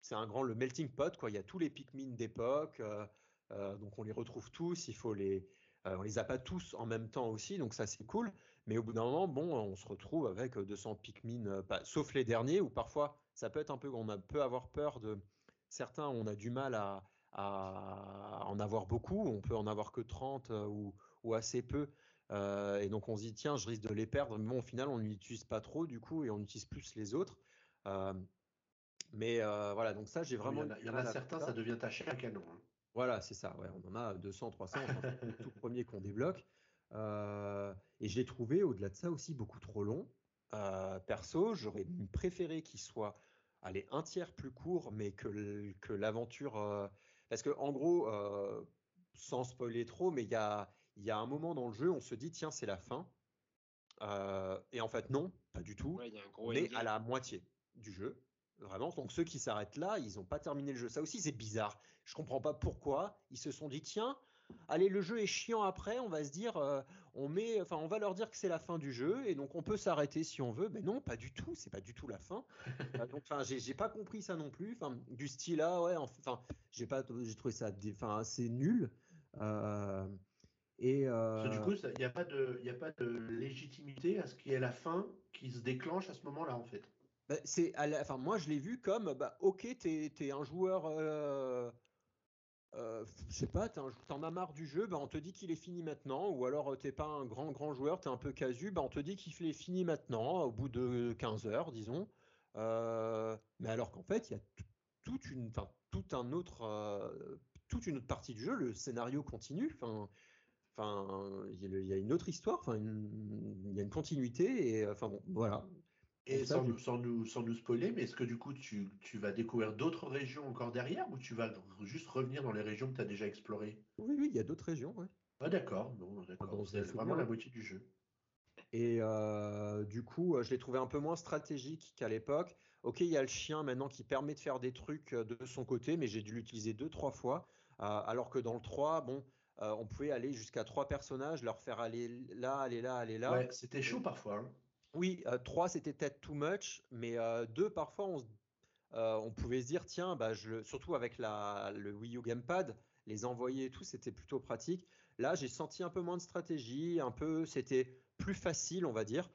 c'est un grand le melting pot quoi. Il y a tous les Pikmin d'époque, euh, euh, donc on les retrouve tous. Il faut les, euh, on les a pas tous en même temps aussi, donc ça c'est cool. Mais au bout d'un moment, bon, on se retrouve avec 200 Pikmin, sauf les derniers où parfois ça peut être un peu, on a, peut avoir peur de certains, on a du mal à, en avoir beaucoup, on peut en avoir que 30 ou, assez peu. et donc on se dit tiens, je risque de les perdre, mais bon, au final on n'utilise pas trop du coup et on utilise plus les autres. Mais euh, voilà, donc ça, j'ai vraiment. Il y en a, certains, ça. devient taché à canon. Hein. Voilà, c'est ça. Ouais, on en a 200, 300, c'est le tout premier qu'on débloque. Euh, et j'ai trouvé, au-delà de ça aussi, beaucoup trop long. Euh, perso, j'aurais préféré qu'il soit allez, un tiers plus court, mais que, que l'aventure. parce que, en gros, sans spoiler trop, mais il y a, y a un moment dans le jeu, on se dit, tiens, c'est la fin. et en fait, non, pas du tout. Ouais, mais à la moitié du jeu. Vraiment, donc ceux qui s'arrêtent là, ils n'ont pas terminé le jeu. Ça aussi, c'est bizarre. Je comprends pas pourquoi. Ils se sont dit, tiens, allez, le jeu est chiant après. On va se dire, euh, on met, enfin, on va leur dire que c'est la fin du jeu et donc on peut s'arrêter si on veut. Mais non, pas du tout. C'est pas du tout la fin. Euh, donc, enfin, j'ai pas compris ça non plus. Enfin, du style là, ouais. Enfin, j'ai pas, j'ai trouvé ça, enfin, assez nul. Euh, et du coup, il n'y a pas de, a pas de légitimité à ce qu'il y ait la fin qui se déclenche à ce moment-là, en fait. Bah, c'est enfin moi je l'ai vu comme bah ok t'es es un joueur euh, euh, je sais pas t'en as marre du jeu bah on te dit qu'il est fini maintenant ou alors euh, t'es pas un grand grand joueur t'es un peu casu bah on te dit qu'il est fini maintenant au bout de 15 heures disons. Euh, mais alors qu'en fait il y a toute une tout un autre euh, toute une partie du jeu le scénario continue enfin il y, a une autre histoire enfin il y a une continuité et enfin bon voilà et sans, nous, sans, nous, sans nous spoiler, mais est-ce que du coup tu, tu vas découvrir d'autres régions encore derrière ou tu vas juste revenir dans les régions que tu as déjà explorées? Oui, oui, il y a d'autres régions, ouais. Ah d'accord, bon, d'accord. c'est vraiment la moitié du jeu. Et euh, du coup, je l'ai trouvé un peu moins stratégique qu'à l'époque. Ok, il y a le chien maintenant qui permet de faire des trucs de son côté, mais j'ai dû l'utiliser deux, trois fois. Euh, alors que dans le 3, bon, euh, on pouvait aller jusqu'à trois personnages, leur faire aller là, aller là, aller là. Ouais, c'était chaud parfois. Hein. Oui, 3 euh, c'était peut-être too much, mais 2 euh, parfois on, euh, on, pouvait se dire tiens, bah, surtout avec le Wii U Gamepad, les envoyer et tout, c'était plutôt pratique. Là, j'ai senti un peu moins de stratégie, un peu, c'était plus facile, on va dire.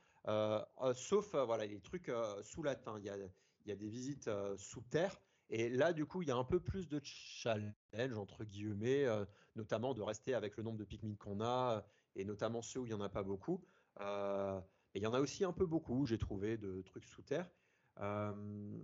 sauf voilà les trucs sous la. Il y a, des visites sous terre. Et là, du coup, il y a un peu plus de challenge, entre guillemets, notamment de rester avec le nombre de Pikmin qu'on a, et notamment ceux où il n'y en a pas beaucoup. Euh, et il y en a aussi un peu beaucoup, j'ai trouvé, de trucs sous terre. Euh,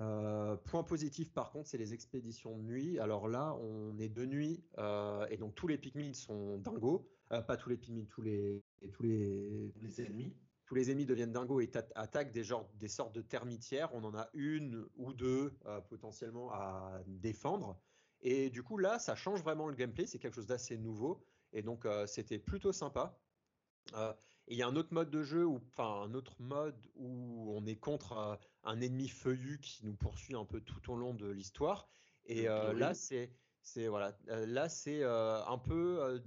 euh, point positif par contre, c'est les expéditions de nuit. Alors là, on est de nuit euh, et donc tous les Pikmin sont dingos. pas tous les Pikmin, tous les tous les, les ennemis. Tous les ennemis deviennent dingos et attaquent des, genres, des sortes de termitières. On en a une ou deux potentiellement à défendre. Et du coup là, ça change vraiment le gameplay. C'est quelque chose d'assez nouveau et donc c'était plutôt sympa. Euh, il y a un autre mode de jeu, ou enfin un autre mode où on est contre euh, un ennemi feuillu qui nous poursuit un peu tout au long de l'histoire. Et euh, là, c'est c'est voilà, là c'est un peu,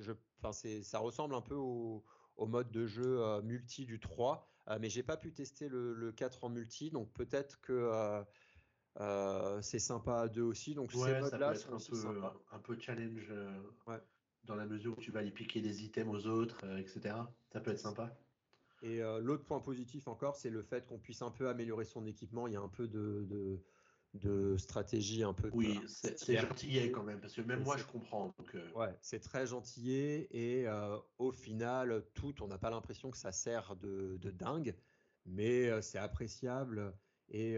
je, enfin c'est, ça ressemble un peu au, au mode de jeu multi du 3, mais j'ai pas pu tester le, le, 4 en multi, donc peut-être que c'est sympa à deux aussi. Donc ouais, ces modes-là sont un peu, un peu challenge. Ouais dans la mesure où tu vas aller piquer des items aux autres, euh, etc. Ça peut être sympa. Et euh, l'autre point positif encore, c'est le fait qu'on puisse un peu améliorer son équipement. Il y a un peu de, de, stratégie, un peu. Oui, c'est gentillé quand même, parce que même moi je comprends. Donc, euh. Ouais, c'est très gentillé et au final, tout, on n'a pas l'impression que ça sert de, de dingue, mais c'est appréciable. Et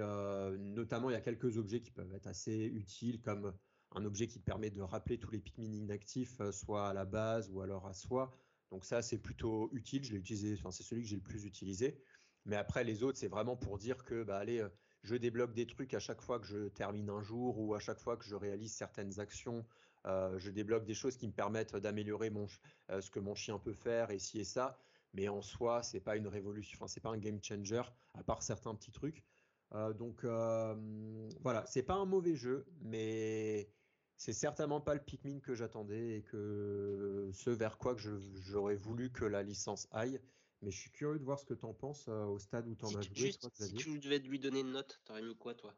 notamment, il y a quelques objets qui peuvent être assez utiles, comme un objet qui permet de rappeler tous les Pikmin inactifs, euh, soit à la base ou alors à soi. Donc ça, c'est plutôt utile. Je l'ai utilisé, enfin, c'est celui que j'ai le plus utilisé. Mais après, les autres, c'est vraiment pour dire que, bah, allez, euh, je débloque des trucs à chaque fois que je termine un jour ou à chaque fois que je réalise certaines actions. Euh, je débloque des choses qui me permettent d'améliorer mon, ce que mon chien peut faire et ci et ça. mais en soi, c'est pas une révolution, enfin, c'est pas un game changer, à part certains petits trucs. donc voilà, c'est pas un mauvais jeu, mais c'est certainement pas le Pikmin que j'attendais et que ce vers quoi que j'aurais voulu que la licence aille. Mais je suis curieux de voir ce que tu en penses euh, au stade où tu en as joué. si tu devais lui donner une note, t'aurais mis quoi, toi?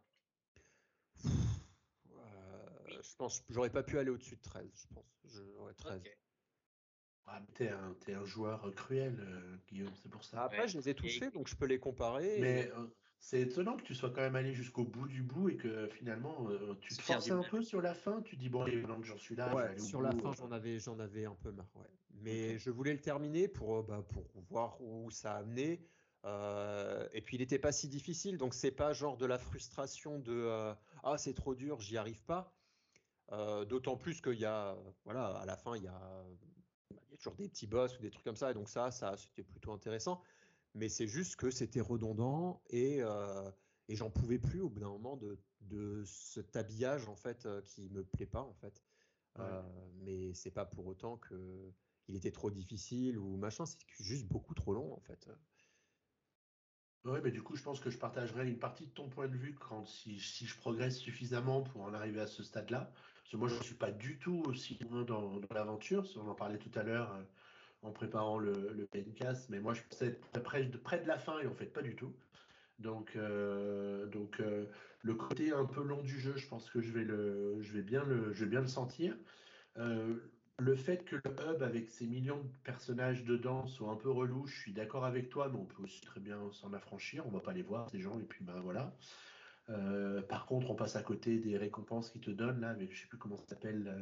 Euh, Je pense j'aurais pas pu aller au-dessus de 13, je pense. J'aurais 13. Ah, t'es un, un, joueur cruel, euh, Guillaume, c'est pour ça. Après, je les ai tous faits, donc je peux les comparer. Mais c'est étonnant que tu sois quand même allé jusqu'au bout du bout et que finalement euh, tu te forçais un peu sur la fin. Tu dis bon, maintenant que j'en suis là, ouais, sur la fin, euh. j'en avais, j'en avais un peu marre. Ouais. Mais je voulais le terminer pour, euh, bah, pour voir où ça a amené. et puis il n'était pas si difficile, donc c'est pas genre de la frustration de ah c'est trop dur, j'y arrive pas. D'autant plus qu'il y a, voilà, à la fin il y a, il y a toujours des petits boss ou des trucs comme ça, et donc ça, ça c'était plutôt intéressant mais c'est juste que c'était redondant et, euh, et j'en pouvais plus au bout d'un moment de, de cet habillage en fait euh, qui me plaît pas en fait. Euh, mais c'est pas pour autant que il était trop difficile ou machin, c'est juste beaucoup trop long en fait. Oui, mais du coup, je pense que je partagerai une partie de ton point de vue quand si, si je progresse suffisamment pour en arriver à ce stade-là. Parce que moi, je ne suis pas du tout aussi loin dans, dans l'aventure. On en parlait tout à l'heure en préparant le, le mais moi je pensais près de, près de la fin et en fait pas du tout. Donc, euh, donc euh, le côté un peu long du jeu, je pense que je vais, le, je vais, bien, le, je vais bien le sentir. Euh, le fait que le hub avec ses millions de personnages dedans soit un peu relou, je suis d'accord avec toi, mais on peut aussi très bien s'en affranchir. On va pas les voir ces gens et puis ben voilà. par contre, on passe à côté des récompenses qui te donnent là, avec je sais plus comment ça s'appelle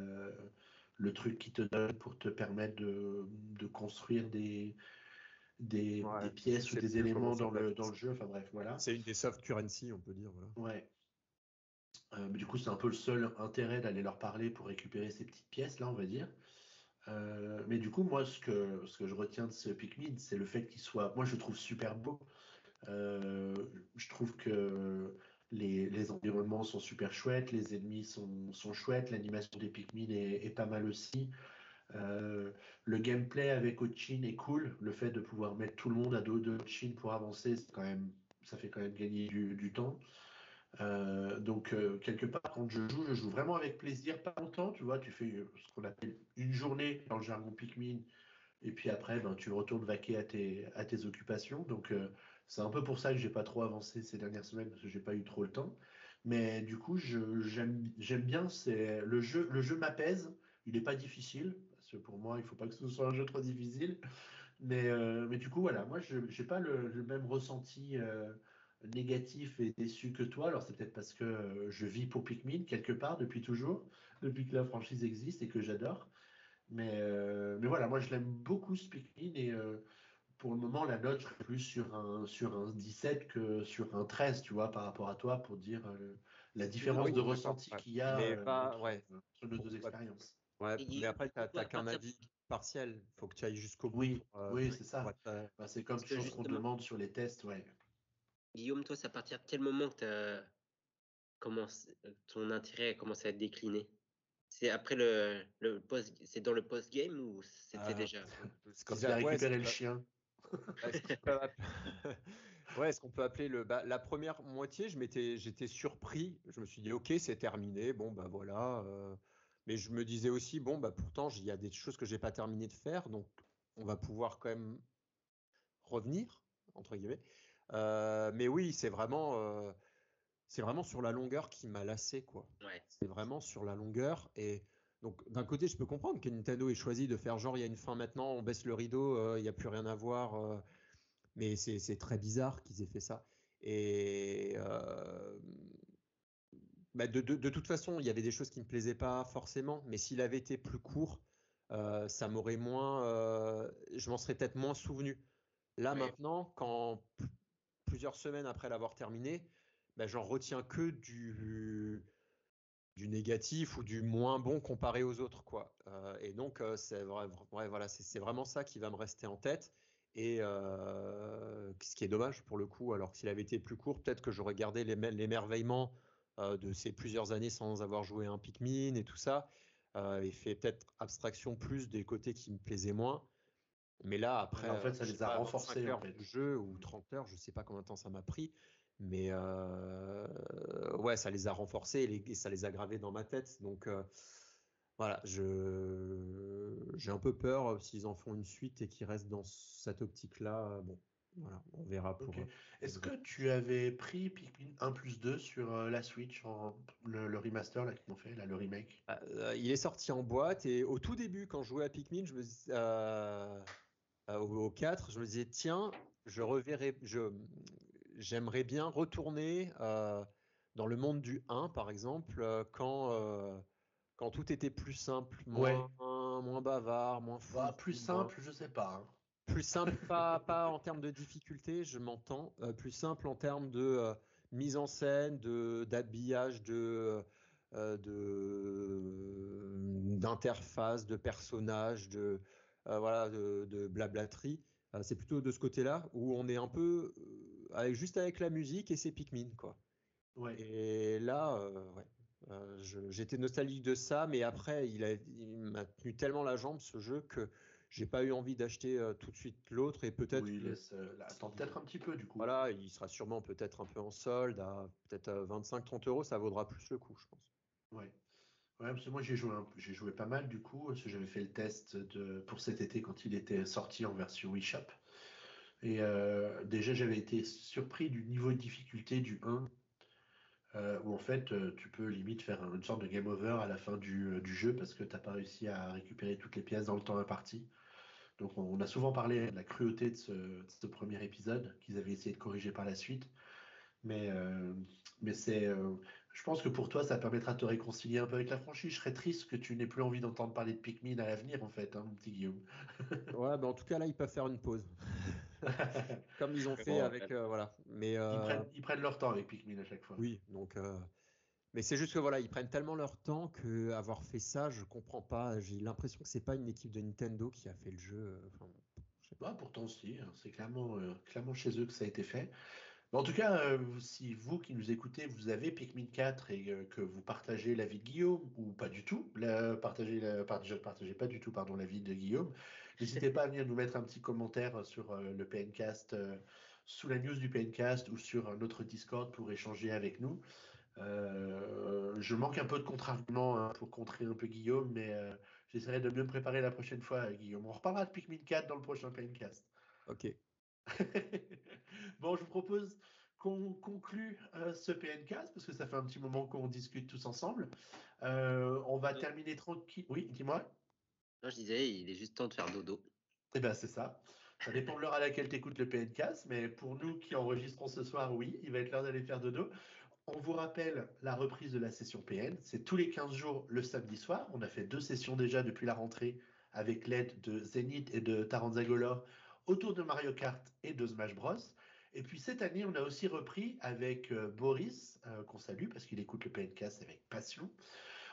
le truc qui te donne pour te permettre de, de construire des, des, des pièces ou des éléments dans le, dans le jeu. Enfin bref, voilà. C'est une des soft currency, on peut dire. Voilà. Ouais. Euh, mais du coup, c'est un peu le seul intérêt d'aller leur parler pour récupérer ces petites pièces là, on va dire. Euh, mais du coup, moi, ce que, ce que je retiens de ce Pikmin, c'est le fait qu'il soit. Moi, je le trouve super beau. Euh, je trouve que les, environnements sont super chouettes, les ennemis sont, chouettes, l'animation des Pikmin est, pas mal aussi. Euh, le gameplay avec Ochin est cool. Le fait de pouvoir mettre tout le monde à dos de Ochin pour avancer, quand même, ça fait quand même gagner du, temps. Euh, donc euh, quelque part quand je joue, je joue vraiment avec plaisir, pas longtemps, tu vois, tu fais ce qu'on appelle une journée dans le jargon Pikmin, et puis après, ben, tu retournes vaquer à tes, à tes occupations. Donc, c'est un peu pour ça que j'ai pas trop avancé ces dernières semaines parce que j'ai pas eu trop le temps. Mais du coup, j'aime bien. Le jeu. M'apaise. Il n'est pas difficile parce que pour moi, il faut pas que ce soit un jeu trop difficile. Mais, euh, du coup, voilà. Moi, je n'ai pas le, même ressenti. Euh, négatif et déçu que toi. Alors c'est peut-être parce que je vis pour Pikmin quelque part depuis toujours, depuis que la franchise existe et que j'adore. Mais, euh, voilà, moi je l'aime beaucoup ce Pikmin et euh, pour le moment la note je serait plus sur un, sur un 17 que sur un 13, tu vois, par rapport à toi pour dire euh, la différence de ressenti qu'il y a entre nos deux expériences. Ouais, mais après tu n'as qu'un avis partiel, il faut que tu ailles jusqu'au bout. Oui, oui c'est ça. Bah, c'est comme chose qu'on demande sur les tests, ouais. Guillaume, toi, c'est à partir de quel moment que ton intérêt a commencé à être décliné? C'est après le, le post, c'est dans le post game ou c'était ah, déjà C'est quand il a récupéré le chien. Ouais, est-ce qu'on peut appeler le bah, la première moitié Je m'étais, j'étais surpris. Je me suis dit ok, c'est terminé. Bon bah voilà. Euh, mais je me disais aussi bon bah pourtant il y a des choses que j'ai pas terminé de faire, donc on va pouvoir quand même revenir entre guillemets. Euh, mais oui, c'est vraiment. Euh, c'est vraiment sur la longueur qui m'a lassé, quoi. C'est vraiment sur la longueur. Et donc, d'un côté, je peux comprendre que Nintendo ait choisi de faire genre, il y a une fin maintenant, on baisse le rideau, euh, il n'y a plus rien à voir. Euh, mais c'est très bizarre qu'ils aient fait ça. Et euh, bah, de, de, toute façon, il y avait des choses qui ne me plaisaient pas forcément. Mais s'il avait été plus court, ça m'aurait moins. je m'en serais peut-être moins souvenu. Là, maintenant, quand plusieurs semaines après l'avoir terminé, ben, j'en retiens que du, du négatif ou du moins bon comparé aux autres. Quoi. Euh, et donc, euh, c'est vrai, voilà, c'est vraiment ça qui va me rester en tête. Et euh, ce qui est dommage pour le coup, alors que s'il avait été plus court, peut-être que j'aurais gardé l'émerveillement de ces plusieurs années sans avoir joué un Pikmin et tout ça, et fait peut-être abstraction plus des côtés qui me plaisaient moins. Mais là, après, en fait, ça les a renforcés, 25 heures en fait. jeu ou 30 heures, je sais pas combien de temps ça m'a pris, mais euh, ouais, ça les a renforcés et, ça les a gravés dans ma tête. Donc euh, voilà, je j'ai un peu peur euh, s'ils en font une suite et qu'ils restent dans cette optique-là. Bon, voilà, on verra pour. Ok. euh, Est-ce que tu avais pris Pikmin 1 plus 2 sur euh, la Switch, en, le, le remaster là qu'ils ont fait, là, le remake? Euh, il est sorti en boîte et au tout début, quand je jouais à Pikmin, je me dis- au, au 4, je me disais tiens, je reverrai, je j'aimerais bien retourner euh, dans le monde du 1, par exemple, euh, quand euh, quand tout était plus simple, moins moins bavard, moins fou, Bah, plus simple, je sais pas. hein. plus simple, pas, pas en termes de difficulté, je m'entends, euh, plus simple en termes de euh, mise en scène, de d'habillage, de euh, de d'interface, de personnages, de voilà, de, de blablaterie. C'est plutôt de ce côté-là où on est un peu avec, juste avec la musique et c'est Pikmin quoi. Ouais. Et là, euh, ouais. Euh, j'étais nostalgique de ça, mais après, il m'a tenu tellement la jambe ce jeu que j'ai pas eu envie d'acheter euh, tout de suite l'autre et peut-être Oui, laisse, euh, attends peut-être un petit peu du coup. voilà, il sera sûrement peut-être un peu en solde à peut-être à 25-30 euros, ça vaudra plus le coup, je pense. Ouais. Ouais, parce que moi j'ai joué j'ai joué pas mal du coup, parce que j'avais fait le test de pour cet été quand il était sorti en version eShop. Et euh, déjà j'avais été surpris du niveau de difficulté du 1, euh, où en fait euh, tu peux limite faire une sorte de game over à la fin du, du jeu parce que t'as pas réussi à récupérer toutes les pièces dans le temps imparti. Donc on, a souvent parlé de la cruauté de ce, de ce premier épisode qu'ils avaient essayé de corriger par la suite. Mais, euh, mais c'est, euh, je pense que pour toi, ça permettra de te réconcilier un peu avec la franchise. Je serais triste que tu n'aies plus envie d'entendre parler de Pikmin à l'avenir, en fait, hein, mon petit Guillaume. Ouais, ben en tout cas là, ils peuvent faire une pause, comme ils ont fait Bon, avec euh, voilà. Mais Ils, euh, prennent, ils prennent leur temps avec Pikmin à chaque fois. oui, donc. euh, Mais c'est juste que voilà, ils prennent tellement leur temps que avoir fait ça, je comprends pas. J'ai l'impression que c'est pas une équipe de Nintendo qui a fait le jeu. Enfin, je sais pas. Bah, pourtant, si, hein, c'est clairement, clairement chez eux que ça a été fait. Mais en tout cas, si vous qui nous écoutez, vous avez Pikmin 4 et que vous partagez l'avis de Guillaume, ou pas du tout, la, partagez, la, partagez, partagez pas du tout pardon, l'avis de Guillaume, n'hésitez pas à venir nous mettre un petit commentaire sur euh, le PNcast, euh, sous la news du PNcast ou sur notre Discord pour échanger avec nous. Euh, je manque un peu de contre-arguments hein, pour contrer un peu Guillaume, mais euh, j'essaierai de mieux me préparer la prochaine fois, Guillaume. On reparlera de Pikmin 4 dans le prochain PNcast. Ok. bon, je vous propose qu'on conclue euh, ce PNcast parce que ça fait un petit moment qu'on discute tous ensemble. Euh, on va terminer tranquille. Oui, dis-moi. Je disais, il est juste temps de faire dodo. Eh ben, c'est ça. Ça dépend de l'heure à laquelle tu écoutes le PNcast, mais pour nous qui enregistrons ce soir, oui, il va être l'heure d'aller faire dodo. On vous rappelle la reprise de la session PN. C'est tous les 15 jours le samedi soir. On a fait deux sessions déjà depuis la rentrée avec l'aide de Zenith et de Taranzagolor autour de Mario Kart et de Smash Bros. Et puis cette année, on a aussi repris avec euh, Boris, euh, qu'on salue parce qu'il écoute le PNcast avec passion.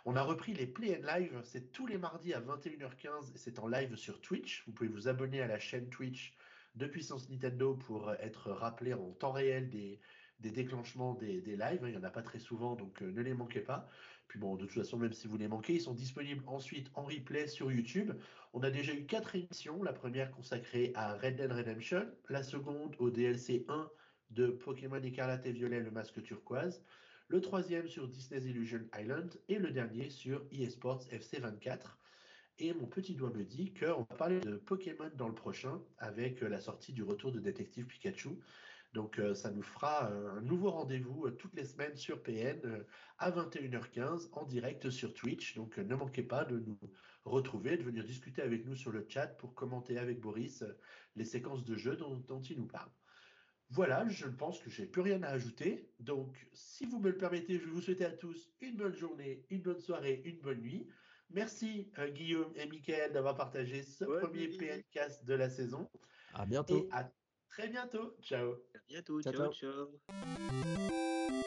On a repris les Play and Live, c'est tous les mardis à 21h15 et c'est en live sur Twitch. Vous pouvez vous abonner à la chaîne Twitch de Puissance Nintendo pour être rappelé en temps réel des, déclenchements des, des lives. Il n'y en a pas très souvent, donc euh, ne les manquez pas. Puis bon, de toute façon, même si vous les manquez, ils sont disponibles ensuite en replay sur YouTube. On a déjà eu quatre émissions. La première consacrée à Red Dead Redemption, la seconde au DLC 1 de Pokémon Écarlate et Violet, le masque turquoise, le troisième sur Disney's Illusion Island et le dernier sur eSports FC 24. Et mon petit doigt me dit qu'on va parler de Pokémon dans le prochain avec euh, la sortie du retour de Détective Pikachu. Donc euh, ça nous fera euh, un nouveau rendez-vous toutes les semaines sur PN à 21h15 en direct sur Twitch. Donc ne manquez pas de nous retrouver, de venir discuter avec nous sur le chat pour commenter avec Boris les séquences de jeu dont il nous parle. Voilà, je pense que j'ai plus rien à ajouter. Donc, si vous me le permettez, je vais vous souhaiter à tous une bonne journée, une bonne soirée, une bonne nuit. Merci euh, Guillaume et Mickaël d'avoir partagé ce premier. PNcast de la saison. À bientôt. Et à très bientôt. Ciao. À bientôt. Ciao, ciao. ciao. ciao.